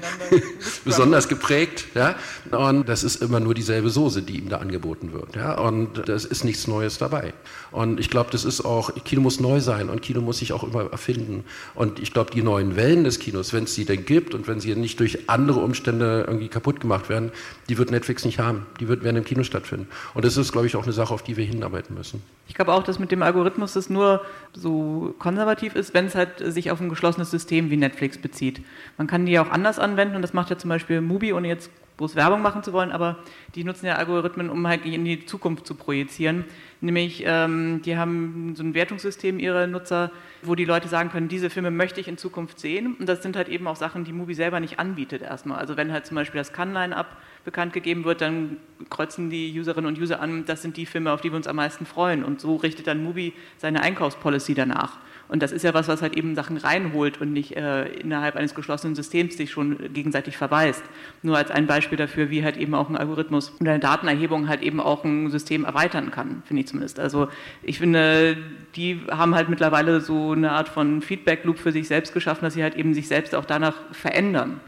besonders geprägt. Ja. Und das ist immer nur dieselbe Soße, die ihm da angeboten wird. Ja. Und das ist nichts Neues dabei. Und ich glaube, das ist auch, Kino muss neu sein und Kino muss sich auch immer erfinden. Und ich glaube, die neuen Wellen des Kinos, wenn es sie denn gibt und wenn sie nicht durch andere Umstände irgendwie kaputt gemacht werden, die wird Netflix nicht haben. Die wird, werden im Kino stattfinden. Und das ist, glaube ich, auch eine Sache, auf die wir hinarbeiten müssen. Ich glaube auch, dass mit dem Algorithmus das nur so konservativ ist, wenn es halt sich auf ein geschlossenes System wie Netflix bezieht. Man kann die auch anders anwenden und das macht ja zum Beispiel Mubi, ohne jetzt groß Werbung machen zu wollen, aber die nutzen ja Algorithmen, um halt in die Zukunft zu projizieren. Nämlich, ähm, die haben so ein Wertungssystem ihrer Nutzer, wo die Leute sagen können, diese Filme möchte ich in Zukunft sehen. Und das sind halt eben auch Sachen, die Mubi selber nicht anbietet erstmal. Also wenn halt zum Beispiel das Kann-Line-Up bekannt gegeben wird, dann kreuzen die Userinnen und User an, das sind die Filme, auf die wir uns am meisten freuen. Und so richtet dann Mubi seine Einkaufspolicy danach. Und das ist ja was, was halt eben Sachen reinholt und nicht äh, innerhalb eines geschlossenen Systems sich schon gegenseitig verweist. Nur als ein Beispiel dafür, wie halt eben auch ein Algorithmus oder eine Datenerhebung halt eben auch ein System erweitern kann, finde ich zumindest. Also ich finde, die haben halt mittlerweile so eine Art von Feedback-Loop für sich selbst geschaffen, dass sie halt eben sich selbst auch danach verändern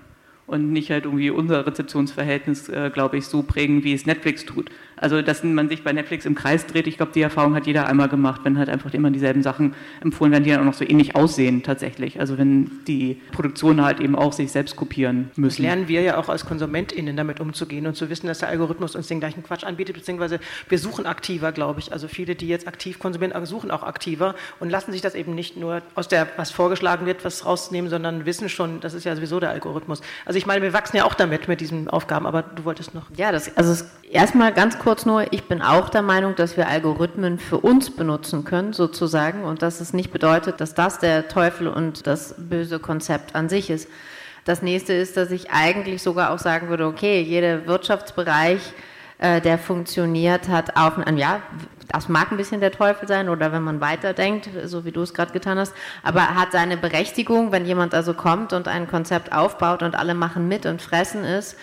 und nicht halt irgendwie unser Rezeptionsverhältnis, äh, glaube ich, so prägen, wie es Netflix tut. Also, dass man sich bei Netflix im Kreis dreht, ich glaube, die Erfahrung hat jeder einmal gemacht, wenn halt einfach immer dieselben Sachen empfohlen werden, die dann auch noch so ähnlich aussehen tatsächlich. Also, wenn die Produktionen halt eben auch sich selbst kopieren müssen. Das lernen wir ja auch als KonsumentInnen damit umzugehen und zu wissen, dass der Algorithmus uns den gleichen Quatsch anbietet, beziehungsweise wir suchen aktiver, glaube ich. Also, viele, die jetzt aktiv konsumieren, suchen auch aktiver und lassen sich das eben nicht nur aus der, was vorgeschlagen wird, was rausnehmen, sondern wissen schon, das ist ja sowieso der Algorithmus. Also, ich meine, wir wachsen ja auch damit, mit diesen Aufgaben, aber du wolltest noch. Ja, das, also erstmal ganz kurz nur, ich bin auch der Meinung, dass wir Algorithmen für uns benutzen können, sozusagen, und dass es nicht bedeutet, dass das der Teufel und das böse Konzept an sich ist. Das nächste ist, dass ich eigentlich sogar auch sagen würde, okay, jeder Wirtschaftsbereich, äh, der funktioniert, hat auf, ja, das mag ein bisschen der Teufel sein oder wenn man weiterdenkt, so wie du es gerade getan hast, aber hat seine Berechtigung, wenn jemand also kommt und ein Konzept aufbaut und alle machen mit und fressen es,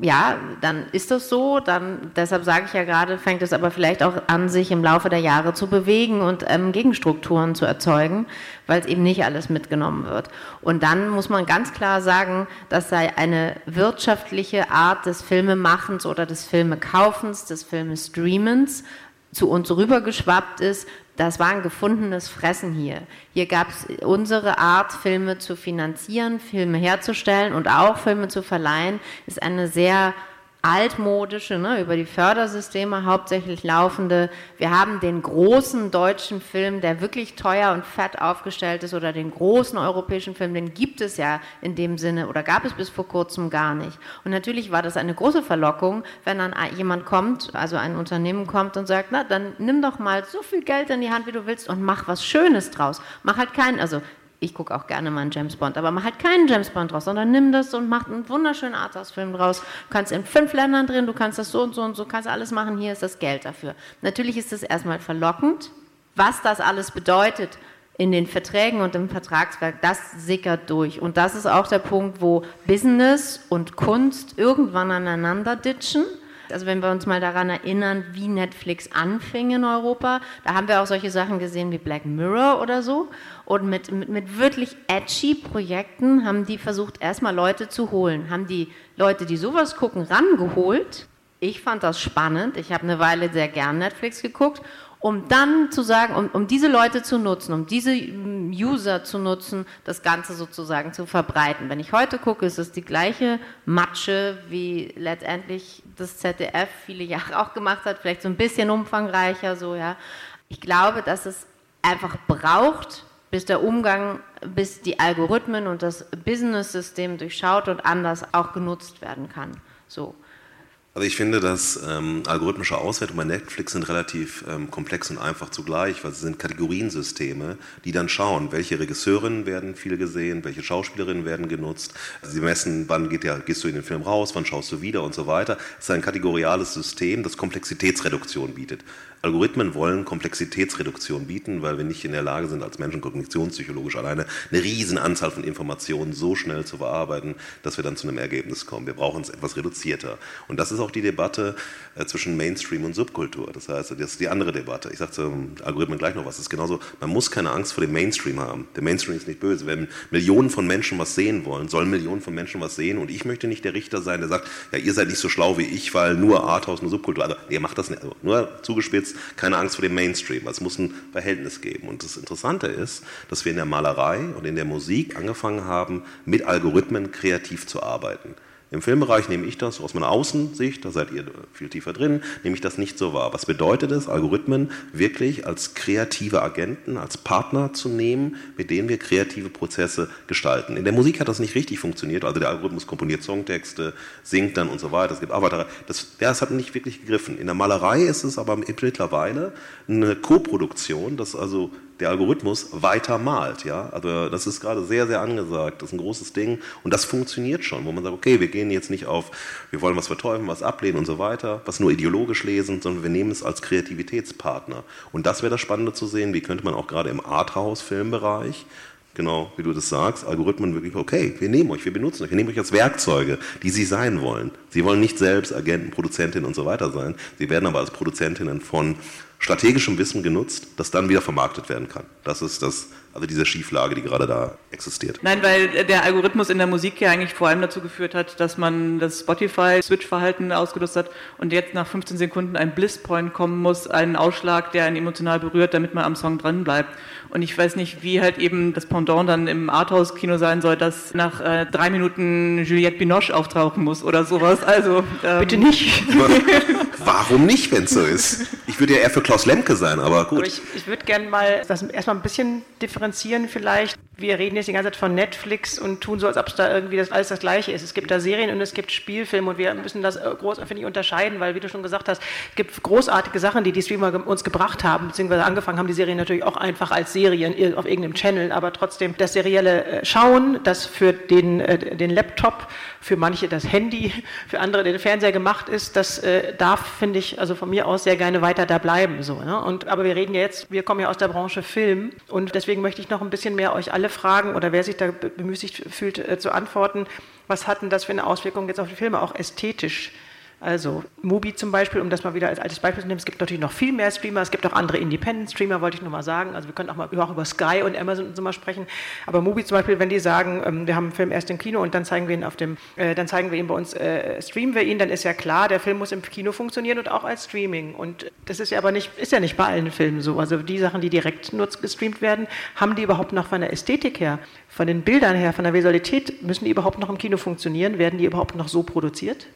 ja, dann ist das so. Dann, deshalb sage ich ja gerade, fängt es aber vielleicht auch an, sich im Laufe der Jahre zu bewegen und ähm, Gegenstrukturen zu erzeugen, weil es eben nicht alles mitgenommen wird. Und dann muss man ganz klar sagen, das sei eine wirtschaftliche Art des Filmemachens oder des Filmekaufens, des Filmestreamens zu uns rübergeschwappt ist, das war ein gefundenes Fressen hier. Hier gab es unsere Art, Filme zu finanzieren, Filme herzustellen und auch Filme zu verleihen, ist eine sehr altmodische, ne, über die Fördersysteme hauptsächlich laufende. Wir haben den großen deutschen Film, der wirklich teuer und fett aufgestellt ist, oder den großen europäischen Film, den gibt es ja in dem Sinne oder gab es bis vor kurzem gar nicht. Und natürlich war das eine große Verlockung, wenn dann jemand kommt, also ein Unternehmen kommt und sagt, na, dann nimm doch mal so viel Geld in die Hand, wie du willst und mach was Schönes draus. Mach halt keinen, also ich gucke auch gerne mal einen James Bond, aber mach halt keinen James Bond draus, sondern nimm das und mach einen wunderschönen Arthouse-Film draus. Du kannst in fünf Ländern drehen, du kannst das so und so und so, kannst alles machen, hier ist das Geld dafür. Natürlich ist es erstmal verlockend. Was das alles bedeutet in den Verträgen und im Vertragswerk, das sickert durch. Und das ist auch der Punkt, wo Business und Kunst irgendwann aneinander ditchen also wenn wir uns mal daran erinnern, wie Netflix anfing in Europa, da haben wir auch solche Sachen gesehen wie Black Mirror oder so. Und mit, mit, mit wirklich edgy Projekten haben die versucht, erstmal Leute zu holen. Haben die Leute, die sowas gucken, rangeholt. Ich fand das spannend. Ich habe eine Weile sehr gern Netflix geguckt um dann zu sagen, um, um, diese Leute zu nutzen, um diese User zu nutzen, das Ganze sozusagen zu verbreiten. Wenn ich heute gucke, ist es die gleiche Matsche, wie letztendlich das ZDF viele Jahre auch gemacht hat, vielleicht so ein bisschen umfangreicher, so, ja. Ich glaube, dass es einfach braucht, bis der Umgang, bis die Algorithmen und das Business-System durchschaut und anders auch genutzt werden kann. So. Also ich finde, dass ähm, algorithmische Auswertungen bei Netflix sind relativ ähm, komplex und einfach zugleich, weil sie sind Kategoriensysteme, die dann schauen, welche Regisseurinnen werden viel gesehen, welche Schauspielerinnen werden genutzt. Sie messen, wann geht der, gehst du in den Film raus, wann schaust du wieder und so weiter. Es ist ein kategoriales System, das Komplexitätsreduktion bietet. Algorithmen wollen Komplexitätsreduktion bieten, weil wir nicht in der Lage sind, als Menschen kognitionspsychologisch alleine eine riesen Anzahl von Informationen so schnell zu verarbeiten, dass wir dann zu einem Ergebnis kommen. Wir brauchen es etwas reduzierter. Und das ist auch die Debatte äh, zwischen Mainstream und Subkultur. Das heißt, das ist die andere Debatte. Ich sage zum Algorithmen gleich noch was. Es ist genauso, man muss keine Angst vor dem Mainstream haben. Der Mainstream ist nicht böse. Wenn Millionen von Menschen was sehen wollen, sollen Millionen von Menschen was sehen. Und ich möchte nicht der Richter sein, der sagt, ja, ihr seid nicht so schlau wie ich, weil nur Arthouse, nur Subkultur. Also, ihr macht das nicht. Also, nur zugespitzt, keine Angst vor dem Mainstream. Es muss ein Verhältnis geben. Und das Interessante ist, dass wir in der Malerei und in der Musik angefangen haben, mit Algorithmen kreativ zu arbeiten. Im Filmbereich nehme ich das aus meiner Außensicht, da seid ihr viel tiefer drin, nehme ich das nicht so wahr. Was bedeutet es, Algorithmen wirklich als kreative Agenten, als Partner zu nehmen, mit denen wir kreative Prozesse gestalten? In der Musik hat das nicht richtig funktioniert, also der Algorithmus komponiert Songtexte, singt dann und so weiter, es gibt Avatar, das, das hat nicht wirklich gegriffen. In der Malerei ist es aber mittlerweile eine Koproduktion, dass also der Algorithmus weiter malt. Ja? Also das ist gerade sehr, sehr angesagt. Das ist ein großes Ding und das funktioniert schon, wo man sagt, okay, wir gehen jetzt nicht auf, wir wollen was verteufeln, was ablehnen und so weiter, was nur ideologisch lesen, sondern wir nehmen es als Kreativitätspartner. Und das wäre das Spannende zu sehen, wie könnte man auch gerade im Arthouse-Filmbereich genau wie du das sagst, Algorithmen wirklich, okay, wir nehmen euch, wir benutzen euch, wir nehmen euch als Werkzeuge, die sie sein wollen. Sie wollen nicht selbst Agenten, Produzentinnen und so weiter sein, sie werden aber als Produzentinnen von strategischem Wissen genutzt, das dann wieder vermarktet werden kann. Das ist das, also diese Schieflage, die gerade da existiert. Nein, weil der Algorithmus in der Musik ja eigentlich vor allem dazu geführt hat, dass man das Spotify-Switch-Verhalten ausgelöst hat und jetzt nach 15 Sekunden ein Bliss-Point kommen muss, einen Ausschlag, der einen emotional berührt, damit man am Song dran bleibt. Und ich weiß nicht, wie halt eben das Pendant dann im Arthouse-Kino sein soll, dass nach äh, drei Minuten Juliette Binoche auftauchen muss oder sowas. Also ähm, bitte nicht. Warum nicht, wenn es so ist? Ich würde ja eher für Klaus Lemke sein, aber gut. Aber ich, ich würde gerne mal das erstmal ein bisschen differenzieren vielleicht. Wir reden jetzt die ganze Zeit von Netflix und tun so, als ob es da irgendwie das, alles das Gleiche ist. Es gibt da Serien und es gibt Spielfilme und wir müssen das äh, groß, finde ich, unterscheiden, weil, wie du schon gesagt hast, es gibt großartige Sachen, die die Streamer uns gebracht haben, beziehungsweise angefangen haben die Serien natürlich auch einfach als Serien auf irgendeinem Channel, aber trotzdem das serielle äh, Schauen, das für den, äh, den Laptop, für manche das Handy, für andere den Fernseher gemacht ist, das darf, finde ich, also von mir aus sehr gerne weiter da bleiben. So, ne? und, aber wir reden ja jetzt, wir kommen ja aus der Branche Film und deswegen möchte ich noch ein bisschen mehr euch alle fragen oder wer sich da bemüßigt fühlt äh, zu antworten, was hat denn das für eine Auswirkung jetzt auf die Filme, auch ästhetisch? Also Mubi zum Beispiel, um das mal wieder als altes Beispiel zu nehmen, es gibt natürlich noch viel mehr Streamer, es gibt auch andere Independent-Streamer, wollte ich nur mal sagen. Also wir können auch mal auch über Sky und Amazon und so mal sprechen. Aber Mubi zum Beispiel, wenn die sagen, ähm, wir haben einen Film erst im Kino und dann zeigen wir ihn auf dem, äh, dann zeigen wir ihn bei uns, äh, streamen wir ihn, dann ist ja klar, der Film muss im Kino funktionieren und auch als Streaming. Und das ist ja aber nicht, ist ja nicht bei allen Filmen so. Also die Sachen, die direkt nur gestreamt werden, haben die überhaupt noch von der Ästhetik her, von den Bildern her, von der Visualität, müssen die überhaupt noch im Kino funktionieren? Werden die überhaupt noch so produziert?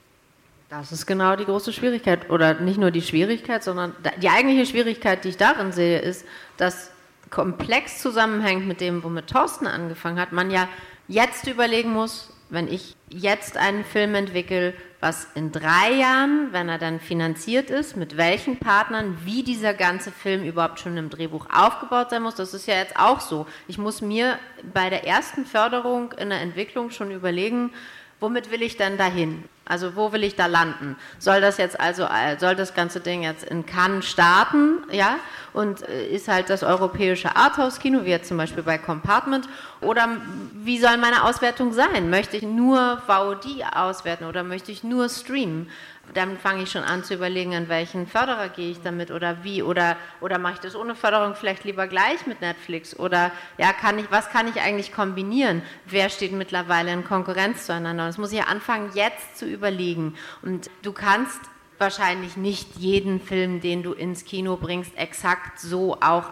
Das ist genau die große Schwierigkeit. Oder nicht nur die Schwierigkeit, sondern die eigentliche Schwierigkeit, die ich darin sehe, ist, dass komplex zusammenhängt mit dem, womit Thorsten angefangen hat, man ja jetzt überlegen muss, wenn ich jetzt einen Film entwickle, was in drei Jahren, wenn er dann finanziert ist, mit welchen Partnern, wie dieser ganze Film überhaupt schon im Drehbuch aufgebaut sein muss. Das ist ja jetzt auch so. Ich muss mir bei der ersten Förderung in der Entwicklung schon überlegen, womit will ich denn dahin? Also wo will ich da landen? Soll das jetzt also, äh, soll das ganze Ding jetzt in Cannes starten, ja? Und äh, ist halt das europäische Arthouse-Kino, wie jetzt zum Beispiel bei Compartment? Oder wie soll meine Auswertung sein? Möchte ich nur VOD auswerten oder möchte ich nur streamen? Dann fange ich schon an zu überlegen, an welchen Förderer gehe ich damit oder wie oder, oder mache ich das ohne Förderung vielleicht lieber gleich mit Netflix oder ja, kann ich, was kann ich eigentlich kombinieren? Wer steht mittlerweile in Konkurrenz zueinander? Das muss ich anfangen, jetzt zu überlegen. Und du kannst wahrscheinlich nicht jeden Film, den du ins Kino bringst, exakt so auch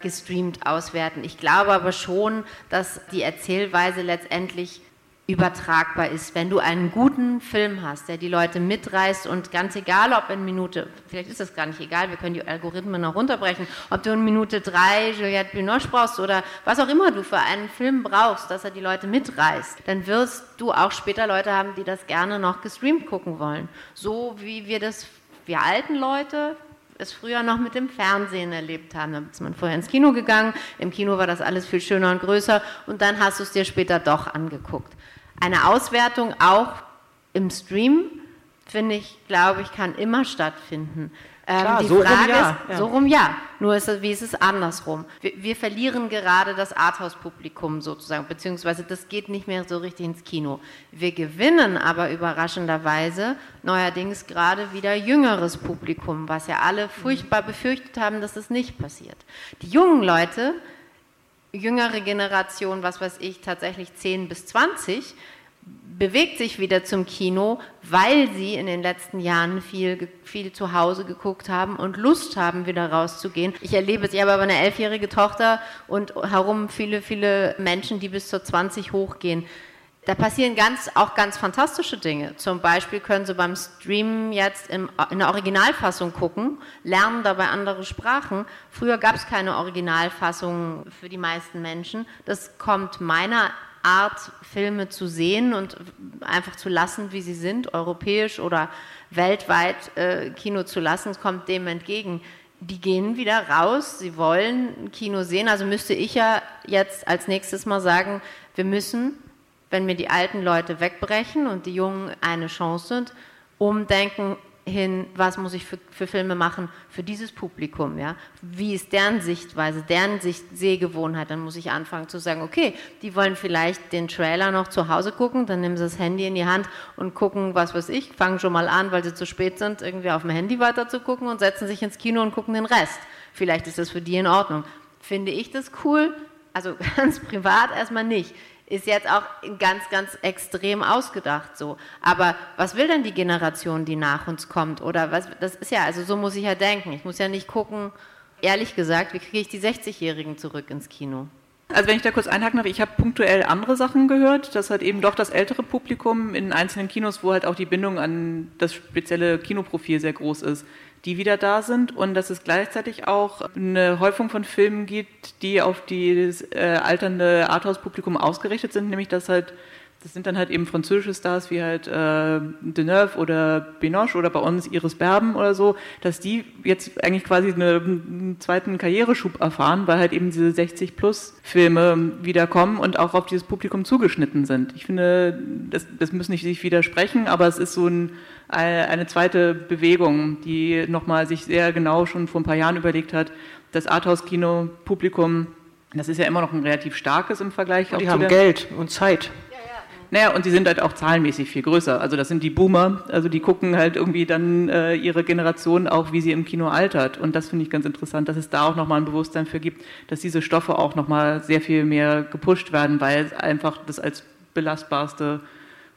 gestreamt auswerten. Ich glaube aber schon, dass die Erzählweise letztendlich übertragbar ist. Wenn du einen guten Film hast, der die Leute mitreißt und ganz egal, ob in Minute, vielleicht ist das gar nicht egal, wir können die Algorithmen noch runterbrechen, ob du in Minute drei Juliette Binoche brauchst oder was auch immer du für einen Film brauchst, dass er die Leute mitreißt, dann wirst du auch später Leute haben, die das gerne noch gestreamt gucken wollen. So wie wir das, wir alten Leute, es früher noch mit dem Fernsehen erlebt haben. Da ist man vorher ins Kino gegangen, im Kino war das alles viel schöner und größer und dann hast du es dir später doch angeguckt. Eine Auswertung auch im Stream, finde ich, glaube ich, kann immer stattfinden. Ähm, Klar, die so Frage rum ja. ist, ja. so rum ja. Nur ist es, wie ist es andersrum? Wir, wir verlieren gerade das Arthouse-Publikum sozusagen, beziehungsweise das geht nicht mehr so richtig ins Kino. Wir gewinnen aber überraschenderweise neuerdings gerade wieder jüngeres Publikum, was ja alle furchtbar befürchtet haben, dass es nicht passiert. Die jungen Leute, jüngere Generation, was weiß ich, tatsächlich 10 bis 20, bewegt sich wieder zum Kino, weil sie in den letzten Jahren viel, viel zu Hause geguckt haben und Lust haben, wieder rauszugehen. Ich erlebe es, ich habe aber eine elfjährige Tochter und herum viele, viele Menschen, die bis zur 20 hochgehen. Da passieren ganz, auch ganz fantastische Dinge. Zum Beispiel können Sie beim Streamen jetzt in, in der Originalfassung gucken, lernen dabei andere Sprachen. Früher gab es keine Originalfassung für die meisten Menschen. Das kommt meiner Art, Filme zu sehen und einfach zu lassen, wie sie sind, europäisch oder weltweit äh, Kino zu lassen, kommt dem entgegen. Die gehen wieder raus, sie wollen Kino sehen, also müsste ich ja jetzt als nächstes mal sagen, wir müssen, wenn wir die alten Leute wegbrechen und die Jungen eine Chance sind, umdenken, hin, was muss ich für, für, Filme machen für dieses Publikum, ja? Wie ist deren Sichtweise, deren Sicht, Sehgewohnheit? Dann muss ich anfangen zu sagen, okay, die wollen vielleicht den Trailer noch zu Hause gucken, dann nehmen sie das Handy in die Hand und gucken, was weiß ich, fangen schon mal an, weil sie zu spät sind, irgendwie auf dem Handy weiter zu gucken und setzen sich ins Kino und gucken den Rest. Vielleicht ist das für die in Ordnung. Finde ich das cool? Also ganz privat erstmal nicht ist jetzt auch ganz, ganz extrem ausgedacht so. Aber was will denn die Generation, die nach uns kommt? Oder was, das ist ja, also so muss ich ja denken. Ich muss ja nicht gucken, ehrlich gesagt, wie kriege ich die 60-Jährigen zurück ins Kino? Also wenn ich da kurz einhaken darf, ich habe punktuell andere Sachen gehört, dass halt eben doch das ältere Publikum in einzelnen Kinos, wo halt auch die Bindung an das spezielle Kinoprofil sehr groß ist, die wieder da sind und dass es gleichzeitig auch eine Häufung von Filmen gibt, die auf das äh, alternde Arthouse-Publikum ausgerichtet sind, nämlich dass halt das sind dann halt eben französische Stars wie halt äh, Deneuve oder Binoche oder bei uns Iris Berben oder so, dass die jetzt eigentlich quasi eine, einen zweiten Karriereschub erfahren, weil halt eben diese 60-plus-Filme wiederkommen und auch auf dieses Publikum zugeschnitten sind. Ich finde, das, das müssen nicht sich widersprechen, aber es ist so ein, eine zweite Bewegung, die nochmal sich sehr genau schon vor ein paar Jahren überlegt hat, das Arthouse-Kino-Publikum das ist ja immer noch ein relativ starkes im Vergleich. Und die haben Geld und Zeit. Naja, und sie sind halt auch zahlenmäßig viel größer. Also das sind die Boomer, also die gucken halt irgendwie dann äh, ihre Generation auch, wie sie im Kino altert. Und das finde ich ganz interessant, dass es da auch nochmal ein Bewusstsein für gibt, dass diese Stoffe auch nochmal sehr viel mehr gepusht werden, weil einfach das als belastbarste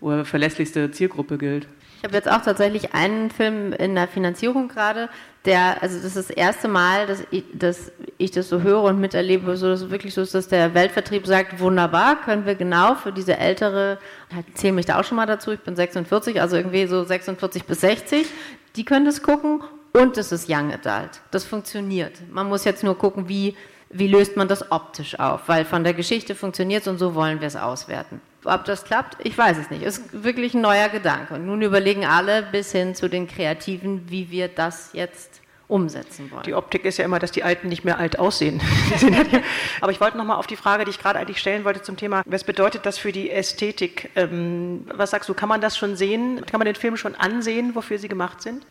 oder verlässlichste Zielgruppe gilt. Ich habe jetzt auch tatsächlich einen Film in der Finanzierung gerade, der, also das ist das erste Mal, dass ich, dass ich das so höre und miterlebe, so dass es wirklich so ist, dass der Weltvertrieb sagt, wunderbar, können wir genau für diese ältere, ich zähle mich da auch schon mal dazu, ich bin 46, also irgendwie so 46 bis 60, die können das gucken und es ist Young Adult. Das funktioniert. Man muss jetzt nur gucken, wie, wie löst man das optisch auf, weil von der Geschichte funktioniert es und so wollen wir es auswerten. Ob das klappt, ich weiß es nicht. Ist wirklich ein neuer Gedanke. Und nun überlegen alle bis hin zu den Kreativen, wie wir das jetzt umsetzen wollen. Die Optik ist ja immer, dass die Alten nicht mehr alt aussehen. Aber ich wollte noch mal auf die Frage, die ich gerade eigentlich stellen wollte zum Thema, was bedeutet das für die Ästhetik? Ähm, was sagst du, kann man das schon sehen? Kann man den Film schon ansehen, wofür sie gemacht sind?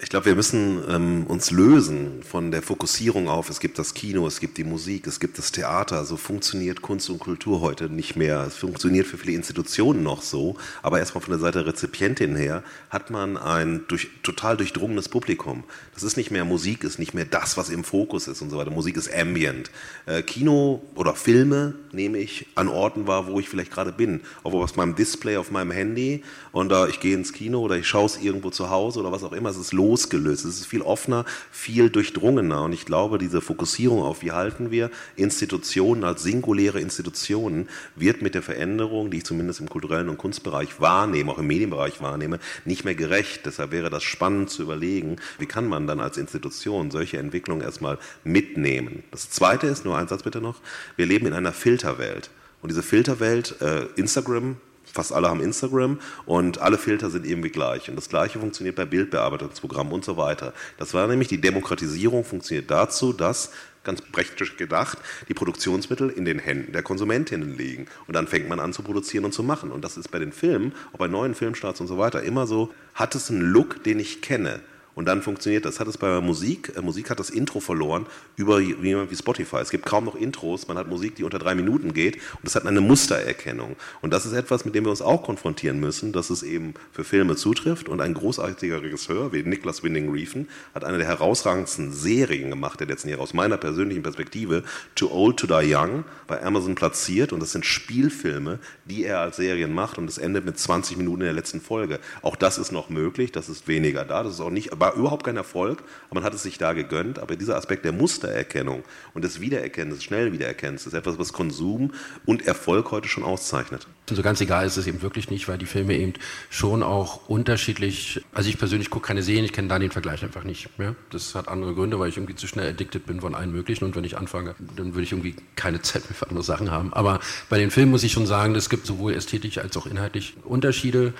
Ich glaube, wir müssen ähm, uns lösen von der Fokussierung auf, es gibt das Kino, es gibt die Musik, es gibt das Theater. So funktioniert Kunst und Kultur heute nicht mehr. Es funktioniert für viele Institutionen noch so, aber erstmal von der Seite der Rezipientin her hat man ein durch, total durchdrungenes Publikum. Das ist nicht mehr Musik, ist nicht mehr das, was im Fokus ist und so weiter. Musik ist ambient. Äh, Kino oder Filme nehme ich an Orten wahr, wo ich vielleicht gerade bin. Ob aus meinem Display auf meinem Handy und äh, ich gehe ins Kino oder ich schaue es irgendwo zu Hause oder was auch immer. Es ist losgelöst. Es ist viel offener, viel durchdrungener. Und ich glaube, diese Fokussierung auf, wie halten wir Institutionen als singuläre Institutionen, wird mit der Veränderung, die ich zumindest im kulturellen und Kunstbereich wahrnehme, auch im Medienbereich wahrnehme, nicht mehr gerecht. Deshalb wäre das spannend zu überlegen, wie kann man dann als Institution solche Entwicklungen erstmal mitnehmen. Das Zweite ist, nur ein Satz bitte noch, wir leben in einer Filterwelt. Und diese Filterwelt, äh, Instagram, fast alle haben Instagram und alle Filter sind irgendwie gleich. Und das Gleiche funktioniert bei Bildbearbeitungsprogrammen und so weiter. Das war nämlich die Demokratisierung funktioniert dazu, dass ganz praktisch gedacht, die Produktionsmittel in den Händen der Konsumentinnen liegen. Und dann fängt man an zu produzieren und zu machen. Und das ist bei den Filmen, auch bei neuen Filmstarts und so weiter, immer so, hat es einen Look, den ich kenne. Und dann funktioniert das. Hat es bei Musik, äh, Musik hat das Intro verloren über wie, wie Spotify. Es gibt kaum noch Intros, man hat Musik, die unter drei Minuten geht und das hat eine Mustererkennung. Und das ist etwas, mit dem wir uns auch konfrontieren müssen, dass es eben für Filme zutrifft. Und ein großartiger Regisseur wie Niklas Winding Refn hat eine der herausragendsten Serien gemacht der letzten Jahre aus meiner persönlichen Perspektive, Too Old to Die Young, bei Amazon platziert. Und das sind Spielfilme, die er als Serien macht und es endet mit 20 Minuten in der letzten Folge. Auch das ist noch möglich, das ist weniger da, das ist auch nicht, war überhaupt kein Erfolg, aber man hat es sich da gegönnt. Aber dieser Aspekt der Mustererkennung und des Wiedererkennens, des schnellen Wiedererkennens, ist etwas, was Konsum und Erfolg heute schon auszeichnet. So ganz egal ist es eben wirklich nicht, weil die Filme eben schon auch unterschiedlich, also ich persönlich gucke keine Serien, ich kenne da den Vergleich einfach nicht. Ja? Das hat andere Gründe, weil ich irgendwie zu schnell addicted bin von allen möglichen und wenn ich anfange, dann würde ich irgendwie keine Zeit mehr für andere Sachen haben. Aber bei den Filmen muss ich schon sagen, es gibt sowohl ästhetisch als auch inhaltlich Unterschiede.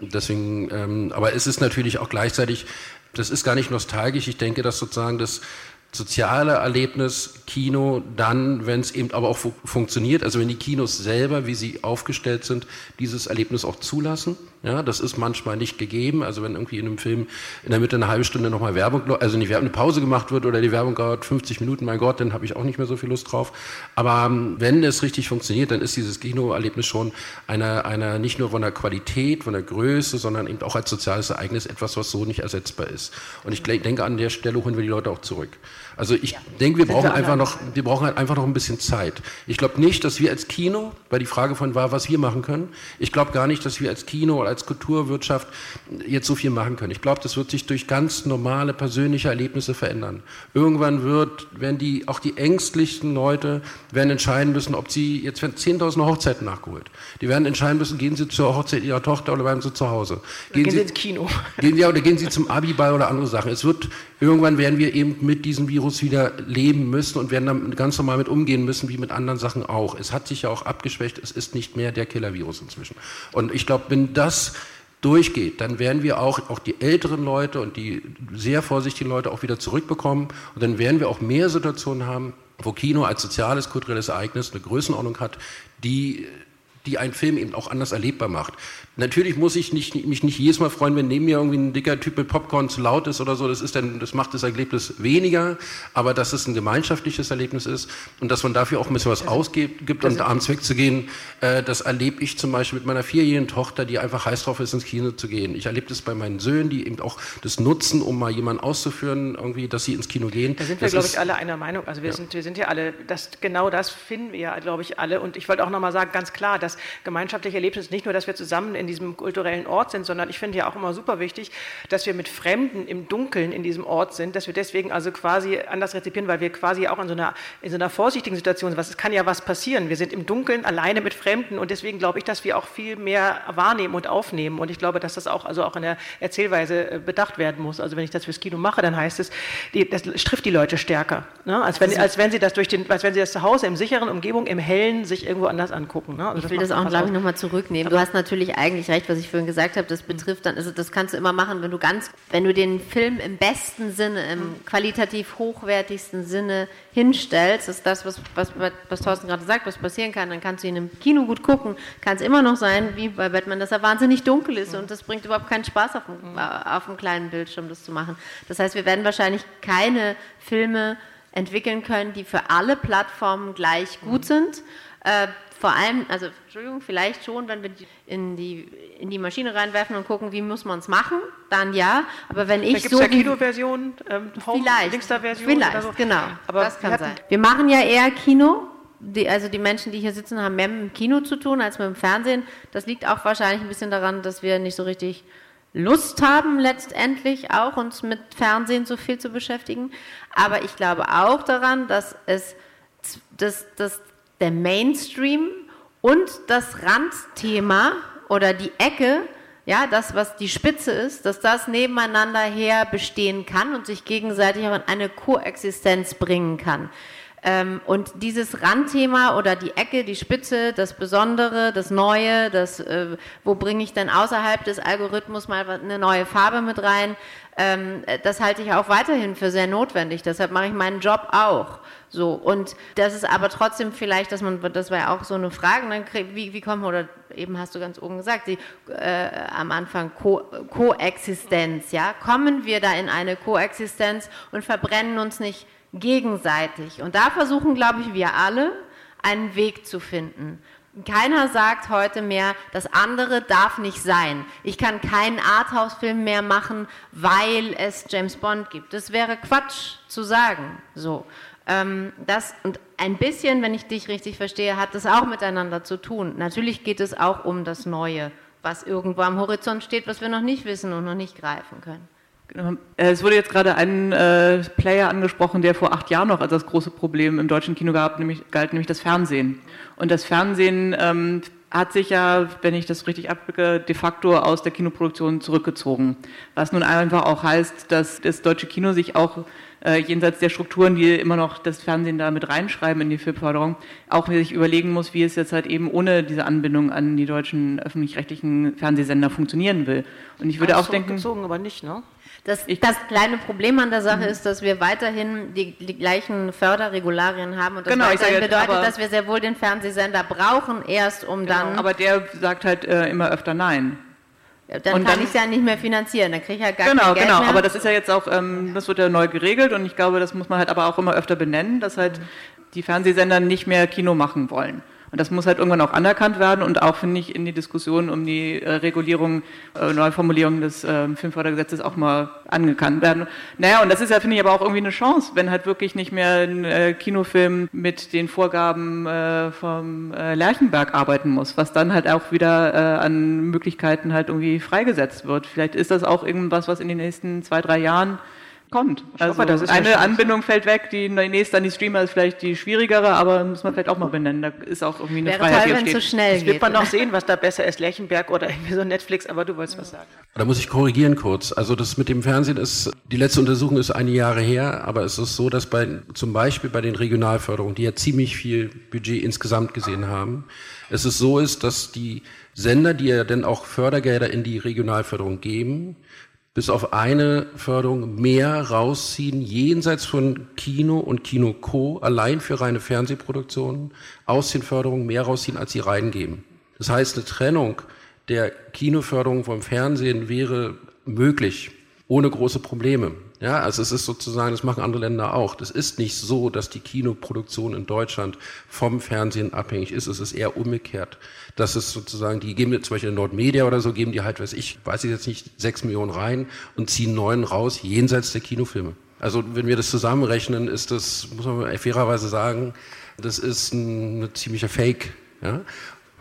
Deswegen, ähm, aber es ist natürlich auch gleichzeitig das ist gar nicht nostalgisch. Ich denke, dass sozusagen das soziale Erlebnis Kino dann, wenn es eben aber auch fu funktioniert, also wenn die Kinos selber, wie sie aufgestellt sind, dieses Erlebnis auch zulassen. Ja, das ist manchmal nicht gegeben. Also wenn irgendwie in einem Film in der Mitte eine halbe Stunde nochmal Werbung, also nicht eine Pause gemacht wird oder die Werbung dauert 50 Minuten, mein Gott, dann habe ich auch nicht mehr so viel Lust drauf. Aber ähm, wenn es richtig funktioniert, dann ist dieses Kinoerlebnis schon einer eine, nicht nur von der Qualität, von der Größe, sondern eben auch als soziales Ereignis etwas, was so nicht ersetzbar ist. Und ich denke, an der Stelle holen wir die Leute auch zurück. Also ich ja. denke, wir brauchen einfach noch, wir brauchen halt einfach noch ein bisschen Zeit. Ich glaube nicht, dass wir als Kino, weil die Frage von war, was wir machen können, ich glaube gar nicht, dass wir als Kino oder als Kulturwirtschaft jetzt so viel machen können. Ich glaube, das wird sich durch ganz normale persönliche Erlebnisse verändern. Irgendwann wird, werden die, auch die ängstlichsten Leute werden entscheiden müssen, ob sie, jetzt werden 10.000 Hochzeiten nachgeholt. Die werden entscheiden müssen, gehen sie zur Hochzeit ihrer Tochter oder bleiben sie zu Hause. Gehen, gehen sie ins Kino. Gehen, ja, oder gehen sie zum Abiball oder andere Sachen. Es wird, irgendwann werden wir eben mit diesem Virus Virus wieder leben müssen und werden dann ganz normal mit umgehen müssen, wie mit anderen Sachen auch. Es hat sich ja auch abgeschwächt, es ist nicht mehr der Killer-Virus inzwischen. Und ich glaube, wenn das durchgeht, dann werden wir auch, auch die älteren Leute und die sehr vorsichtigen Leute auch wieder zurückbekommen. Und dann werden wir auch mehr Situationen haben, wo Kino als soziales, kulturelles Ereignis eine Größenordnung hat, die die einen Film eben auch anders erlebbar macht. Natürlich muss ich nicht, mich nicht jedes Mal freuen, wenn neben mir irgendwie ein dicker Typ mit Popcorn zu laut ist oder so. Das, ist dann, das macht das Erlebnis weniger, aber dass es ein gemeinschaftliches Erlebnis ist und dass man dafür auch ein bisschen was ausgibt gibt und abends wegzugehen, äh, das erlebe ich zum Beispiel mit meiner vierjährigen Tochter, die einfach heiß drauf ist, ins Kino zu gehen. Ich erlebe das bei meinen Söhnen, die eben auch das nutzen, um mal jemanden auszuführen, irgendwie, dass sie ins Kino gehen. Da sind wir, glaube ich, alle einer Meinung. Also wir, ja. sind, wir sind ja alle, das, genau das finden wir ja, glaube ich, alle. Und ich wollte auch nochmal sagen, ganz klar, dass gemeinschaftliche Erlebnis nicht nur, dass wir zusammen in diesem kulturellen Ort sind, sondern ich finde ja auch immer super wichtig, dass wir mit Fremden im Dunkeln in diesem Ort sind, dass wir deswegen also quasi anders rezipieren, weil wir quasi auch in so einer, in so einer vorsichtigen Situation sind. Was, es kann ja was passieren. Wir sind im Dunkeln alleine mit Fremden und deswegen glaube ich, dass wir auch viel mehr wahrnehmen und aufnehmen. Und ich glaube, dass das auch, also auch in der Erzählweise äh, bedacht werden muss. Also wenn ich das fürs Kino mache, dann heißt es, die, das trifft die Leute stärker. Ne? Als, wenn, als wenn sie das durch den, als wenn sie das zu Hause im sicheren Umgebung, im Hellen sich irgendwo anders angucken. Ne? Also ich will das auch, glaube ich, nochmal zurücknehmen. Du hast natürlich eigentlich recht, was ich vorhin gesagt habe, das betrifft dann, also das kannst du immer machen, wenn du ganz, wenn du den Film im besten Sinne, im qualitativ hochwertigsten Sinne hinstellst, ist das, was, was, was Thorsten gerade sagt, was passieren kann, dann kannst du ihn im Kino gut gucken, kann es immer noch sein, wie bei Batman, dass er wahnsinnig dunkel ist und das bringt überhaupt keinen Spaß auf dem, auf dem kleinen Bildschirm, das zu machen. Das heißt, wir werden wahrscheinlich keine Filme entwickeln können, die für alle Plattformen gleich gut sind. Äh, vor allem, also Entschuldigung, vielleicht schon, wenn wir in die, in die Maschine reinwerfen und gucken, wie muss man es machen, dann ja. Aber wenn ich da so. Ja Kino-Version, ähm, vielleicht, vielleicht, so. genau. Aber das kann sein. Wir machen ja eher Kino. Die, also die Menschen, die hier sitzen, haben mehr mit dem Kino zu tun als mit dem Fernsehen. Das liegt auch wahrscheinlich ein bisschen daran, dass wir nicht so richtig Lust haben, letztendlich auch uns mit Fernsehen so viel zu beschäftigen. Aber ich glaube auch daran, dass es dass, dass der Mainstream und das Randthema oder die Ecke, ja, das, was die Spitze ist, dass das nebeneinander her bestehen kann und sich gegenseitig auch in eine Koexistenz bringen kann. Ähm, und dieses Randthema oder die Ecke, die Spitze, das Besondere, das Neue, das, äh, wo bringe ich denn außerhalb des Algorithmus mal eine neue Farbe mit rein, ähm, das halte ich auch weiterhin für sehr notwendig. Deshalb mache ich meinen Job auch. So, und das ist aber trotzdem vielleicht, dass man, das war ja auch so eine Frage, dann krieg, wie, wie kommt man, oder eben hast du ganz oben gesagt, die, äh, am Anfang Ko Koexistenz, ja, kommen wir da in eine Koexistenz und verbrennen uns nicht gegenseitig. Und da versuchen, glaube ich, wir alle, einen Weg zu finden. Keiner sagt heute mehr, das andere darf nicht sein. Ich kann keinen Arthouse-Film mehr machen, weil es James Bond gibt. Das wäre Quatsch zu sagen. So. Ähm, das, und ein bisschen, wenn ich dich richtig verstehe, hat das auch miteinander zu tun. Natürlich geht es auch um das Neue, was irgendwo am Horizont steht, was wir noch nicht wissen und noch nicht greifen können. Äh, es wurde jetzt gerade ein äh, Player angesprochen, der vor acht Jahren noch als das große Problem im deutschen Kino gab, nämlich, galt, nämlich das Fernsehen. Und das Fernsehen ähm, hat sich ja, wenn ich das richtig abblicke, de facto aus der Kinoproduktion zurückgezogen. Was nun einfach auch heißt, dass das deutsche Kino sich auch äh, jenseits der Strukturen, die immer noch das Fernsehen da mit reinschreiben in die Filmförderung, auch sich überlegen muss, wie es jetzt halt eben ohne diese Anbindung an die deutschen öffentlich-rechtlichen Fernsehsender funktionieren will. Und ich würde auch denken... aber nicht, ne? Das, das, kleine Problem an der Sache ist, dass wir weiterhin die, die gleichen Förderregularien haben und das genau, weiterhin sage, bedeutet, dass wir sehr wohl den Fernsehsender brauchen, erst um genau, dann... Aber der sagt halt äh, immer öfter Nein. Ja, dann und kann ich es ja nicht mehr finanzieren, dann kriege ich ja gar genau, kein Geld Genau, genau, aber das ist ja jetzt auch, ähm, das wird ja neu geregelt und ich glaube, das muss man halt aber auch immer öfter benennen, dass halt die Fernsehsender nicht mehr Kino machen wollen. Und das muss halt irgendwann auch anerkannt werden und auch, finde ich, in die Diskussion um die äh, Regulierung, äh, Neuformulierung des äh, Filmfördergesetzes auch mal angekannt werden. Naja, und das ist ja, finde ich, aber auch irgendwie eine Chance, wenn halt wirklich nicht mehr ein äh, Kinofilm mit den Vorgaben äh, vom Lerchenberg arbeiten muss, was dann halt auch wieder an Möglichkeiten halt irgendwie freigesetzt wird. Vielleicht ist das auch irgendwas, was in den nächsten zwei, drei Jahren kommt. Also hoffe, eine Anbindung fällt weg, die nächste an die Streamer ist vielleicht die schwierigere, aber muss man vielleicht auch mal benennen. Da ist auch irgendwie eine Wäre Freiheit, toll, wenn es so schnell das wird man noch sehen, was da besser ist, Lerchenberg oder irgendwie so Netflix, aber du wolltest was sagen. Da muss ich korrigieren kurz. Also das mit dem Fernsehen ist, die letzte Untersuchung ist einige Jahre her, aber es ist so, dass bei, zum Beispiel bei den Regionalförderungen, die ja ziemlich viel Budget insgesamt gesehen haben, es ist so ist, dass die Sender, die ja dann auch Fördergelder in die Regionalförderung geben, bis auf eine Förderung mehr rausziehen, jenseits von Kino und Kino Co. allein für reine Fernsehproduktionen aus den Förderungen mehr rausziehen, als sie reingeben. Das heißt, eine Trennung der Kinoförderung vom Fernsehen wäre möglich, ohne große Probleme. Ja, also es ist sozusagen, das machen andere Länder auch. Das ist nicht so, dass die Kinoproduktion in Deutschland vom Fernsehen abhängig ist. Es ist eher umgekehrt. Das ist sozusagen, die geben zum Beispiel in Nordmedia oder so, geben die halt, weiß ich, weiß ich jetzt nicht, sechs Millionen rein und ziehen neun raus, jenseits der Kinofilme. Also wenn wir das zusammenrechnen, ist das, muss man fairerweise sagen, das ist ein, ein ziemlicher Fake. Ja?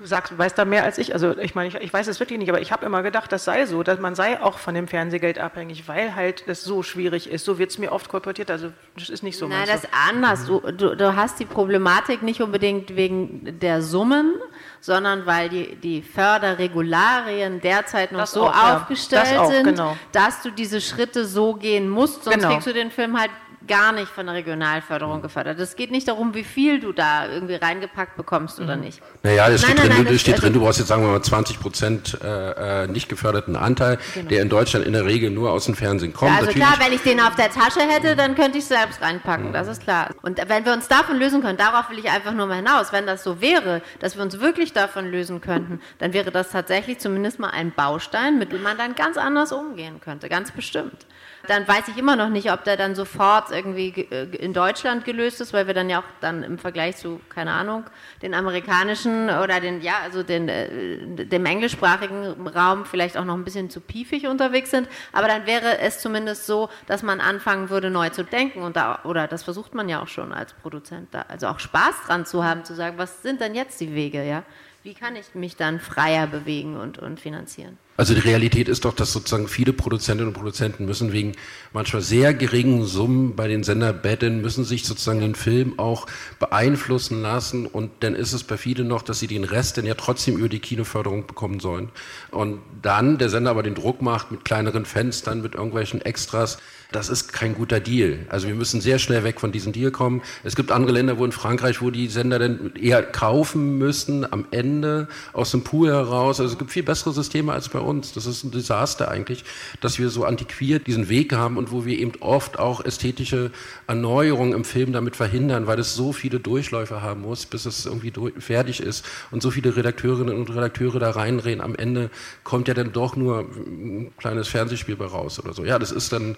Du sagst, weißt da mehr als ich. Also ich meine, ich, ich weiß es wirklich nicht, aber ich habe immer gedacht, das sei so, dass man sei auch von dem Fernsehgeld abhängig, weil halt es so schwierig ist. So wird es mir oft kolportiert. Also das ist nicht so. Nein, das ist anders. Du, du, du hast die Problematik nicht unbedingt wegen der Summen, sondern weil die, die Förderregularien derzeit noch das so auch, aufgestellt ja. das auch, sind, genau. dass du diese Schritte so gehen musst, sonst genau. kriegst du den Film halt gar nicht von der Regionalförderung gefördert. Es geht nicht darum, wie viel du da irgendwie reingepackt bekommst oder mhm. nicht. Naja, das steht, nein, drin, nein, das steht drin, du brauchst jetzt sagen wir mal 20 Prozent äh, äh, nicht geförderten Anteil, genau. der in Deutschland in der Regel nur aus dem Fernsehen kommt. Ja, also Natürlich. klar, wenn ich den auf der Tasche hätte, dann könnte ich es selbst reinpacken, mhm. das ist klar. Und wenn wir uns davon lösen können, darauf will ich einfach nur mal hinaus, wenn das so wäre, dass wir uns wirklich davon lösen könnten, dann wäre das tatsächlich zumindest mal ein Baustein, mit dem man dann ganz anders umgehen könnte, ganz bestimmt dann weiß ich immer noch nicht, ob der dann sofort irgendwie äh, in Deutschland gelöst ist, weil wir dann ja auch dann im Vergleich zu, keine Ahnung, den amerikanischen oder den, ja, also den, äh, dem englischsprachigen Raum vielleicht auch noch ein bisschen zu piefig unterwegs sind. Aber dann wäre es zumindest so, dass man anfangen würde, neu zu denken und da, oder das versucht man ja auch schon als Produzent da, also auch Spaß dran zu haben, zu sagen, was sind denn jetzt die Wege, ja? Wie kann ich mich dann freier bewegen und, und finanzieren? Also die Realität ist doch, dass sozusagen viele Produzentinnen und Produzenten müssen wegen manchmal sehr geringen Summen bei den Sender betteln, müssen sich sozusagen den Film auch beeinflussen lassen und dann ist es bei vielen noch, dass sie den Rest dann ja trotzdem über die Kinoförderung bekommen sollen. Und dann der Sender aber den Druck macht mit kleineren Fenstern, mit irgendwelchen Extras, das ist kein guter Deal. Also wir müssen sehr schnell weg von diesem Deal kommen. Es gibt andere Länder, wo in Frankreich, wo die Sender dann eher kaufen müssen am Ende aus dem Pool heraus. Also es gibt viel bessere Systeme als bei uns. Das ist ein Desaster eigentlich, dass wir so antiquiert diesen Weg haben und wo wir eben oft auch ästhetische Erneuerungen im Film damit verhindern, weil es so viele Durchläufe haben muss, bis es irgendwie fertig ist und so viele Redakteurinnen und Redakteure da reinreden. Am Ende kommt ja dann doch nur ein kleines Fernsehspiel bei raus oder so. Ja, das ist dann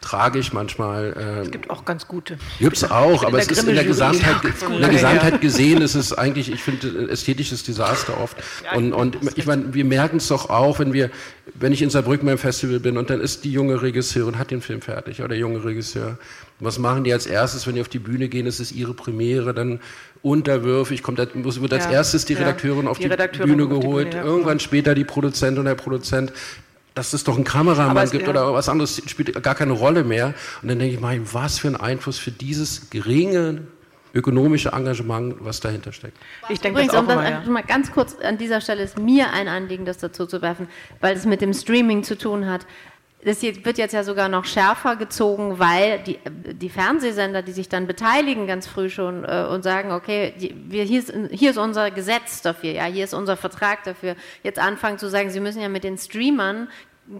tragisch manchmal. Äh, es gibt auch ganz gute. Gibt es auch, aber es ist in der Gesamtheit, in der Gesamtheit gesehen, ist es eigentlich, ich finde, ästhetisches Desaster oft. Und, und ich meine, wir merken es doch auch, wenn wir, wenn ich in Saarbrücken beim Festival bin und dann ist die junge Regisseurin, hat den Film fertig oder der junge Regisseur. Was machen die als erstes, wenn die auf die Bühne gehen? Es ist ihre Premiere, dann unterwürfig, kommt, wird als ja, erstes die Redakteurin ja, auf die, die Bühne geholt, die Bühne, ja. irgendwann später die Produzentin und der Produzent dass es doch einen Kameramann gibt ja. oder was anderes spielt gar keine Rolle mehr. Und dann denke ich mal, was für ein Einfluss für dieses geringe ökonomische Engagement, was dahinter steckt. Ich denke Übrigens, das auch um das ja. mal ganz kurz an dieser Stelle ist mir ein Anliegen, das dazu zu werfen, weil es mit dem Streaming zu tun hat. Das wird jetzt ja sogar noch schärfer gezogen, weil die, die Fernsehsender, die sich dann beteiligen ganz früh schon äh, und sagen, okay, die, wir, hier, ist, hier ist unser Gesetz dafür, ja, hier ist unser Vertrag dafür, jetzt anfangen zu sagen, sie müssen ja mit den Streamern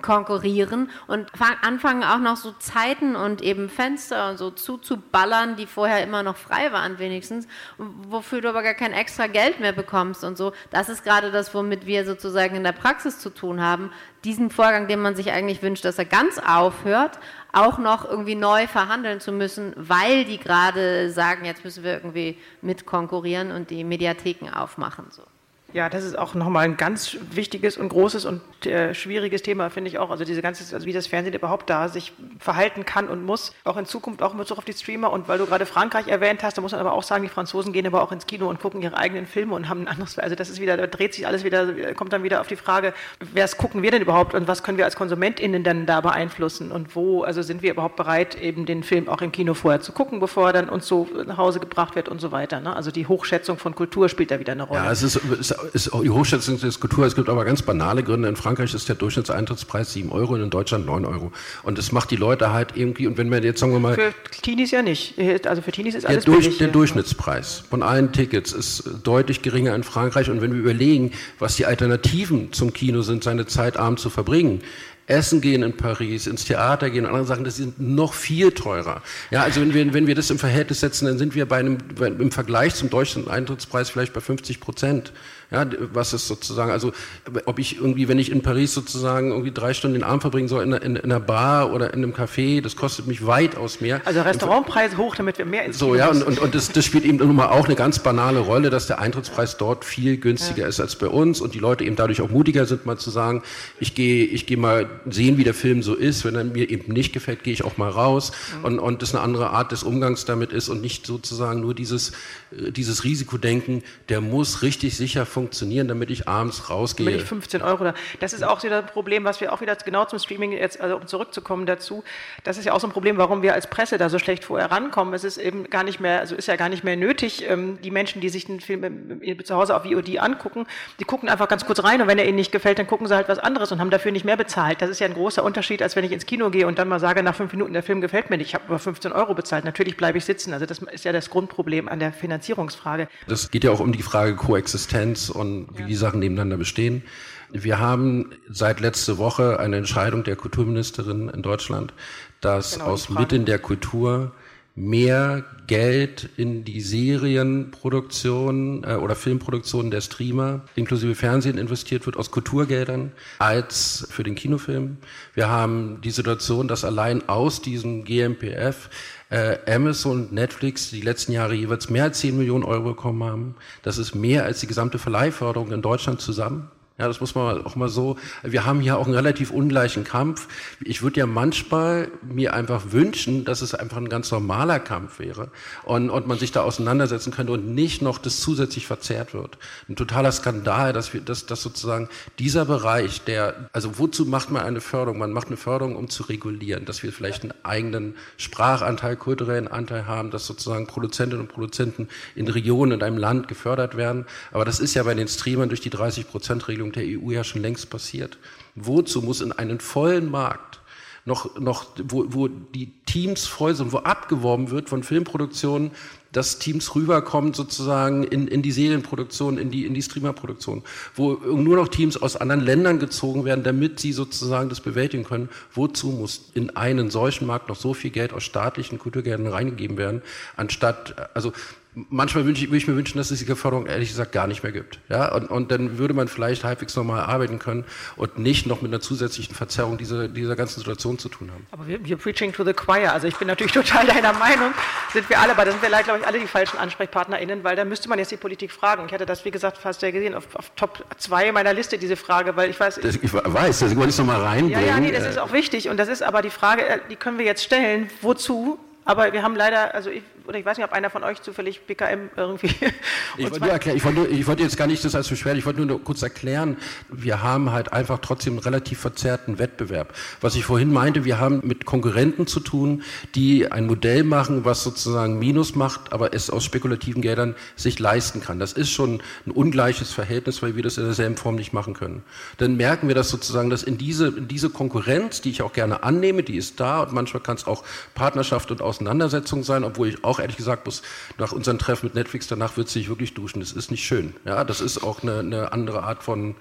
konkurrieren und anfangen auch noch so Zeiten und eben Fenster und so zuzuballern, die vorher immer noch frei waren wenigstens, wofür du aber gar kein extra Geld mehr bekommst und so. Das ist gerade das, womit wir sozusagen in der Praxis zu tun haben. Diesen Vorgang, den man sich eigentlich wünscht, dass er ganz aufhört, auch noch irgendwie neu verhandeln zu müssen, weil die gerade sagen, jetzt müssen wir irgendwie mit konkurrieren und die Mediatheken aufmachen. So. Ja, das ist auch nochmal ein ganz wichtiges und großes und äh, schwieriges Thema, finde ich auch. Also diese ganze, also wie das Fernsehen überhaupt da sich verhalten kann und muss, auch in Zukunft, auch in Bezug auf die Streamer. Und weil du gerade Frankreich erwähnt hast, da muss man aber auch sagen, die Franzosen gehen aber auch ins Kino und gucken ihre eigenen Filme und haben ein anderes, also das ist wieder, da dreht sich alles wieder, kommt dann wieder auf die Frage, wer gucken wir denn überhaupt und was können wir als KonsumentInnen dann da beeinflussen und wo, also sind wir überhaupt bereit, eben den Film auch im Kino vorher zu gucken, bevor er dann uns so nach Hause gebracht wird und so weiter. Ne? Also die Hochschätzung von Kultur spielt da wieder eine Rolle. Ja, es ist, es ist die Hochschätzung der Kultur. Es gibt aber ganz banale Gründe. In Frankreich ist der Durchschnittseintrittspreis 7 Euro und in Deutschland 9 Euro. Und das macht die Leute halt irgendwie, und wenn wir jetzt sagen wir mal. Für Teenies ja nicht. Also für Teenies ist alles der, durch, der Durchschnittspreis von allen Tickets ist deutlich geringer in Frankreich. Und wenn wir überlegen, was die Alternativen zum Kino sind, seine Zeit abends zu verbringen, Essen gehen in Paris, ins Theater gehen und andere Sachen, das sind noch viel teurer. Ja, also wenn wir, wenn wir das im Verhältnis setzen, dann sind wir bei einem, bei, im Vergleich zum deutschen Eintrittspreis vielleicht bei 50 Prozent. Ja, was ist sozusagen, also ob ich irgendwie, wenn ich in Paris sozusagen irgendwie drei Stunden den Abend verbringen soll in, in, in einer Bar oder in einem Café, das kostet mich weitaus mehr. Also Restaurantpreise hoch, damit wir mehr ins So, ja, und, und, und das, das spielt eben nun mal auch eine ganz banale Rolle, dass der Eintrittspreis dort viel günstiger ja. ist als bei uns und die Leute eben dadurch auch mutiger sind, mal zu sagen, ich gehe ich gehe mal sehen, wie der Film so ist, wenn er mir eben nicht gefällt, gehe ich auch mal raus mhm. und, und das eine andere Art des Umgangs damit ist und nicht sozusagen nur dieses, äh, dieses Risikodenken, der muss richtig sicher funktionieren damit ich abends rausgehe. Damit ich 15 Euro da. Das ist auch wieder ein Problem, was wir auch wieder genau zum Streaming jetzt, also um zurückzukommen dazu. Das ist ja auch so ein Problem, warum wir als Presse da so schlecht vorher rankommen. Es ist eben gar nicht mehr, also ist ja gar nicht mehr nötig, ähm, die Menschen, die sich den Film zu Hause auf VOD angucken, die gucken einfach ganz kurz rein und wenn er ihnen nicht gefällt, dann gucken sie halt was anderes und haben dafür nicht mehr bezahlt. Das ist ja ein großer Unterschied, als wenn ich ins Kino gehe und dann mal sage, nach fünf Minuten der Film gefällt mir nicht, ich habe aber 15 Euro bezahlt. Natürlich bleibe ich sitzen. Also das ist ja das Grundproblem an der Finanzierungsfrage. Das geht ja auch um die Frage Koexistenz und wie die Sachen nebeneinander bestehen. Wir haben seit letzte Woche eine Entscheidung der Kulturministerin in Deutschland, dass genau, aus Mitteln der Kultur mehr Geld in die Serienproduktion äh, oder Filmproduktion der Streamer inklusive Fernsehen investiert wird aus Kulturgeldern als für den Kinofilm. Wir haben die Situation, dass allein aus diesem GMPF äh, Amazon und Netflix die letzten Jahre jeweils mehr als 10 Millionen Euro bekommen haben. Das ist mehr als die gesamte Verleihförderung in Deutschland zusammen. Ja, das muss man auch mal so. Wir haben hier auch einen relativ ungleichen Kampf. Ich würde ja manchmal mir einfach wünschen, dass es einfach ein ganz normaler Kampf wäre und, und man sich da auseinandersetzen könnte und nicht noch das zusätzlich verzerrt wird. Ein totaler Skandal, dass wir, dass, dass sozusagen dieser Bereich, der, also wozu macht man eine Förderung? Man macht eine Förderung, um zu regulieren, dass wir vielleicht einen eigenen Sprachanteil, kulturellen Anteil haben, dass sozusagen Produzentinnen und Produzenten in Regionen in einem Land gefördert werden. Aber das ist ja bei den Streamern durch die 30 Prozent Regelung der EU ja schon längst passiert. Wozu muss in einen vollen Markt noch, noch wo, wo die Teams voll sind, wo abgeworben wird von Filmproduktionen, dass Teams rüberkommen sozusagen in, in die Serienproduktion, in die, in die Streamerproduktion, wo nur noch Teams aus anderen Ländern gezogen werden, damit sie sozusagen das bewältigen können. Wozu muss in einen solchen Markt noch so viel Geld aus staatlichen Kulturgeldern reingegeben werden, anstatt, also manchmal wünsche ich, würde ich mir wünschen, dass es diese Förderung ehrlich gesagt gar nicht mehr gibt. Ja, und, und dann würde man vielleicht halbwegs normal arbeiten können und nicht noch mit einer zusätzlichen Verzerrung dieser, dieser ganzen Situation zu tun haben. Aber wir, wir preaching to the choir. Also ich bin natürlich total deiner Meinung, sind wir alle, aber da sind wir leider, glaube ich, alle die falschen AnsprechpartnerInnen, weil da müsste man jetzt die Politik fragen. Ich hatte das, wie gesagt, fast ja gesehen, auf, auf Top 2 meiner Liste, diese Frage, weil ich weiß... Das, ich weiß, das wollte ich noch mal reinbringen. Ja, ja, nee, das ist auch wichtig und das ist aber die Frage, äh, die können wir jetzt stellen, wozu aber wir haben leider, also ich, oder ich weiß nicht, ob einer von euch zufällig BKM irgendwie. Ich wollte, erklären, ich, wollte, ich wollte, jetzt gar nicht das als beschweren, ich wollte nur kurz erklären, wir haben halt einfach trotzdem einen relativ verzerrten Wettbewerb. Was ich vorhin meinte, wir haben mit Konkurrenten zu tun, die ein Modell machen, was sozusagen Minus macht, aber es aus spekulativen Geldern sich leisten kann. Das ist schon ein ungleiches Verhältnis, weil wir das in derselben Form nicht machen können. Dann merken wir das sozusagen, dass in diese, in diese Konkurrenz, die ich auch gerne annehme, die ist da und manchmal kann es auch Partnerschaft und Auseinandersetzung sein, obwohl ich auch ehrlich gesagt muss, nach unserem Treffen mit Netflix danach wird sich wirklich duschen. Das ist nicht schön. Ja, das ist auch eine, eine andere Art von,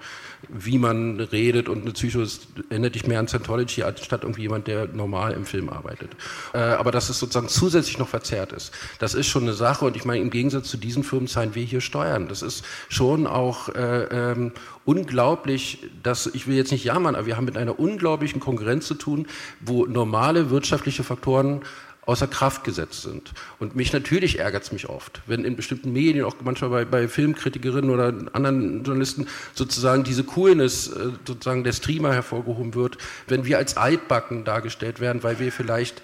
wie man redet und eine Psycho erinnert dich mehr an Scientology anstatt irgendwie jemand, der normal im Film arbeitet. Äh, aber dass es sozusagen zusätzlich noch verzerrt ist, das ist schon eine Sache. Und ich meine, im Gegensatz zu diesen Firmen zahlen wir hier Steuern. Das ist schon auch äh, ähm, unglaublich, dass ich will jetzt nicht jammern, aber wir haben mit einer unglaublichen Konkurrenz zu tun, wo normale wirtschaftliche Faktoren außer Kraft gesetzt sind. Und mich natürlich ärgert es mich oft, wenn in bestimmten Medien, auch manchmal bei, bei Filmkritikerinnen oder anderen Journalisten, sozusagen diese Coolness äh, sozusagen der Streamer hervorgehoben wird, wenn wir als Altbacken dargestellt werden, weil wir vielleicht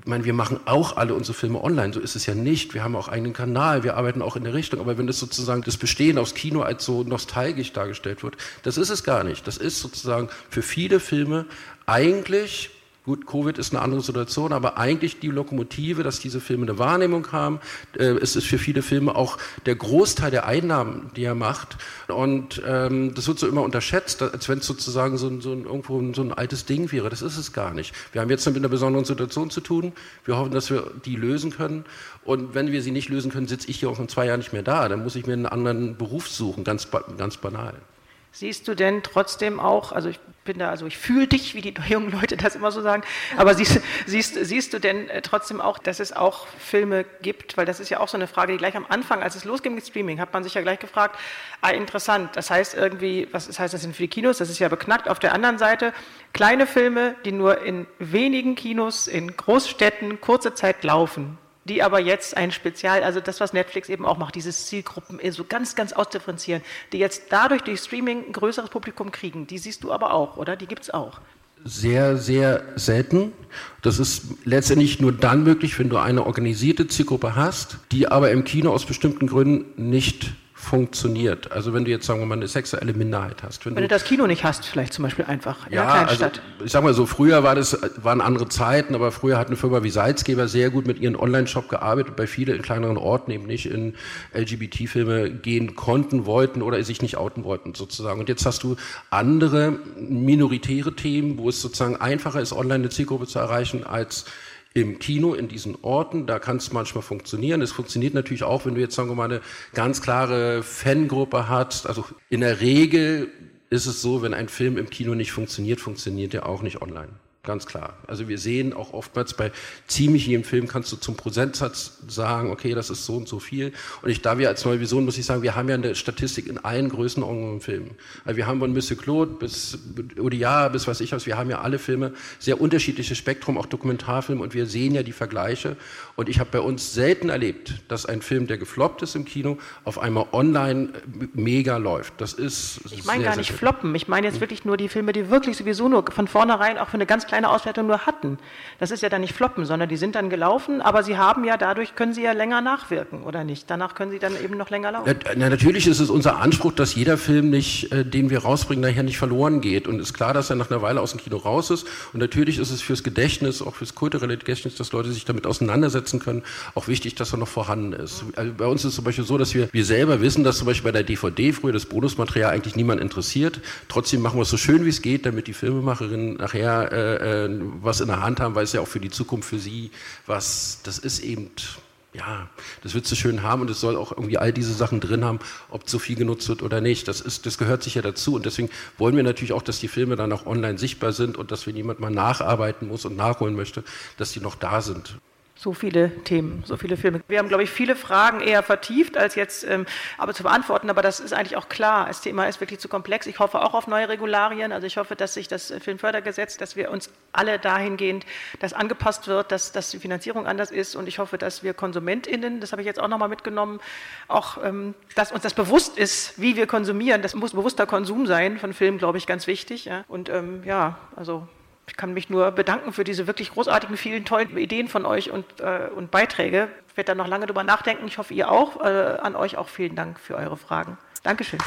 ich meine, wir machen auch alle unsere Filme online, so ist es ja nicht. Wir haben auch einen Kanal, wir arbeiten auch in der Richtung. Aber wenn das sozusagen das Bestehen aufs Kino als so nostalgisch dargestellt wird, das ist es gar nicht. Das ist sozusagen für viele Filme eigentlich Gut, Covid ist eine andere Situation, aber eigentlich die Lokomotive, dass diese Filme eine Wahrnehmung haben. Äh, es ist für viele Filme auch der Großteil der Einnahmen, die er macht. Und ähm, das wird so immer unterschätzt, als wenn es sozusagen so, ein, so ein, irgendwo so ein altes Ding wäre. Das ist es gar nicht. Wir haben jetzt mit einer besonderen Situation zu tun. Wir hoffen, dass wir die lösen können. Und wenn wir sie nicht lösen können, sitze ich hier auch in zwei Jahren nicht mehr da. Dann muss ich mir einen anderen Beruf suchen, ganz, ganz banal. Siehst du denn trotzdem auch, also ich bin da, also ich fühle dich, wie die jungen Leute das immer so sagen, aber siehst, siehst, siehst du denn äh, trotzdem auch, dass es auch Filme gibt, weil das ist ja auch so eine Frage, die gleich am Anfang, als es losging mit Streaming, hat man sich ja gleich gefragt, ah, interessant, das heißt irgendwie, was heißt das denn für die Kinos, das ist ja beknackt, auf der anderen Seite kleine Filme, die nur in wenigen Kinos, in Großstädten kurze Zeit laufen, die aber jetzt ein Spezial, also das, was Netflix eben auch macht, dieses Zielgruppen so ganz, ganz ausdifferenzieren, die jetzt dadurch durch Streaming ein größeres Publikum kriegen, die siehst du aber auch, oder? Die gibt es auch. Sehr, sehr selten. Das ist letztendlich nur dann möglich, wenn du eine organisierte Zielgruppe hast, die aber im Kino aus bestimmten Gründen nicht funktioniert. Also wenn du jetzt sagen wir mal eine sexuelle Minderheit hast. Wenn, wenn du, du, das Kino nicht hast, vielleicht zum Beispiel einfach in ja, der Kleinstadt. Also, ich sag mal so, früher war das, waren andere Zeiten, aber früher hat eine Firma wie Salzgeber sehr gut mit ihren Online-Shop gearbeitet, bei vielen in kleineren Orten eben nicht in LGBT-Filme gehen konnten, wollten oder sich nicht outen wollten sozusagen. Und jetzt hast du andere minoritäre Themen, wo es sozusagen einfacher ist, online eine Zielgruppe zu erreichen als im Kino, in diesen Orten. Da kann es manchmal funktionieren. Es funktioniert natürlich auch, wenn du jetzt, sagen wir mal, eine ganz klare Fangruppe hast. Also in der Regel ist es so, wenn ein Film im Kino nicht funktioniert, funktioniert er auch nicht online. Ganz klar. Also wir sehen auch oftmals bei ziemlich jedem Film kannst du zum Prozentsatz sagen, okay, das ist so und so viel. Und ich, da wir als Neue Vision, muss ich sagen, wir haben ja eine Statistik in allen Größenordnungen im Film. Also wir haben von Monsieur Claude bis Odia bis was ich was, wir haben ja alle Filme, sehr unterschiedliches Spektrum, auch Dokumentarfilme und wir sehen ja die Vergleiche. Und ich habe bei uns selten erlebt, dass ein Film, der gefloppt ist im Kino, auf einmal online mega läuft. Das ist Ich meine gar nicht floppen, ich meine jetzt wirklich nur die Filme, die wirklich sowieso nur von vornherein auch für eine ganz kleine Auswertung nur hatten. Das ist ja dann nicht floppen, sondern die sind dann gelaufen, aber sie haben ja dadurch, können sie ja länger nachwirken, oder nicht? Danach können sie dann eben noch länger laufen. Na, natürlich ist es unser Anspruch, dass jeder Film nicht, äh, den wir rausbringen, nachher nicht verloren geht. Und ist klar, dass er nach einer Weile aus dem Kino raus ist. Und natürlich ist es fürs Gedächtnis, auch fürs kulturelle Gedächtnis, dass Leute sich damit auseinandersetzen können, auch wichtig, dass er noch vorhanden ist. Also bei uns ist es zum Beispiel so, dass wir, wir selber wissen, dass zum Beispiel bei der DVD früher das Bonusmaterial eigentlich niemand interessiert. Trotzdem machen wir es so schön, wie es geht, damit die Filmemacherinnen nachher äh, äh, was in der Hand haben, weil es ja auch für die Zukunft für sie was, das ist eben ja, das wird sie schön haben und es soll auch irgendwie all diese Sachen drin haben, ob so viel genutzt wird oder nicht. Das, ist, das gehört sicher dazu und deswegen wollen wir natürlich auch, dass die Filme dann auch online sichtbar sind und dass wenn jemand mal nacharbeiten muss und nachholen möchte, dass die noch da sind so viele Themen, so viele Filme. Wir haben, glaube ich, viele Fragen eher vertieft, als jetzt ähm, aber zu beantworten. Aber das ist eigentlich auch klar. Das Thema ist wirklich zu komplex. Ich hoffe auch auf neue Regularien. Also ich hoffe, dass sich das Filmfördergesetz, dass wir uns alle dahingehend, dass angepasst wird, dass, dass die Finanzierung anders ist. Und ich hoffe, dass wir KonsumentInnen, das habe ich jetzt auch nochmal mitgenommen, auch, ähm, dass uns das bewusst ist, wie wir konsumieren. Das muss bewusster Konsum sein von Filmen, glaube ich, ganz wichtig. Ja. Und ähm, ja, also ich kann mich nur bedanken für diese wirklich großartigen, vielen tollen Ideen von euch und, äh, und Beiträge. Ich werde da noch lange drüber nachdenken. Ich hoffe, ihr auch. Äh, an euch auch vielen Dank für eure Fragen. Dankeschön.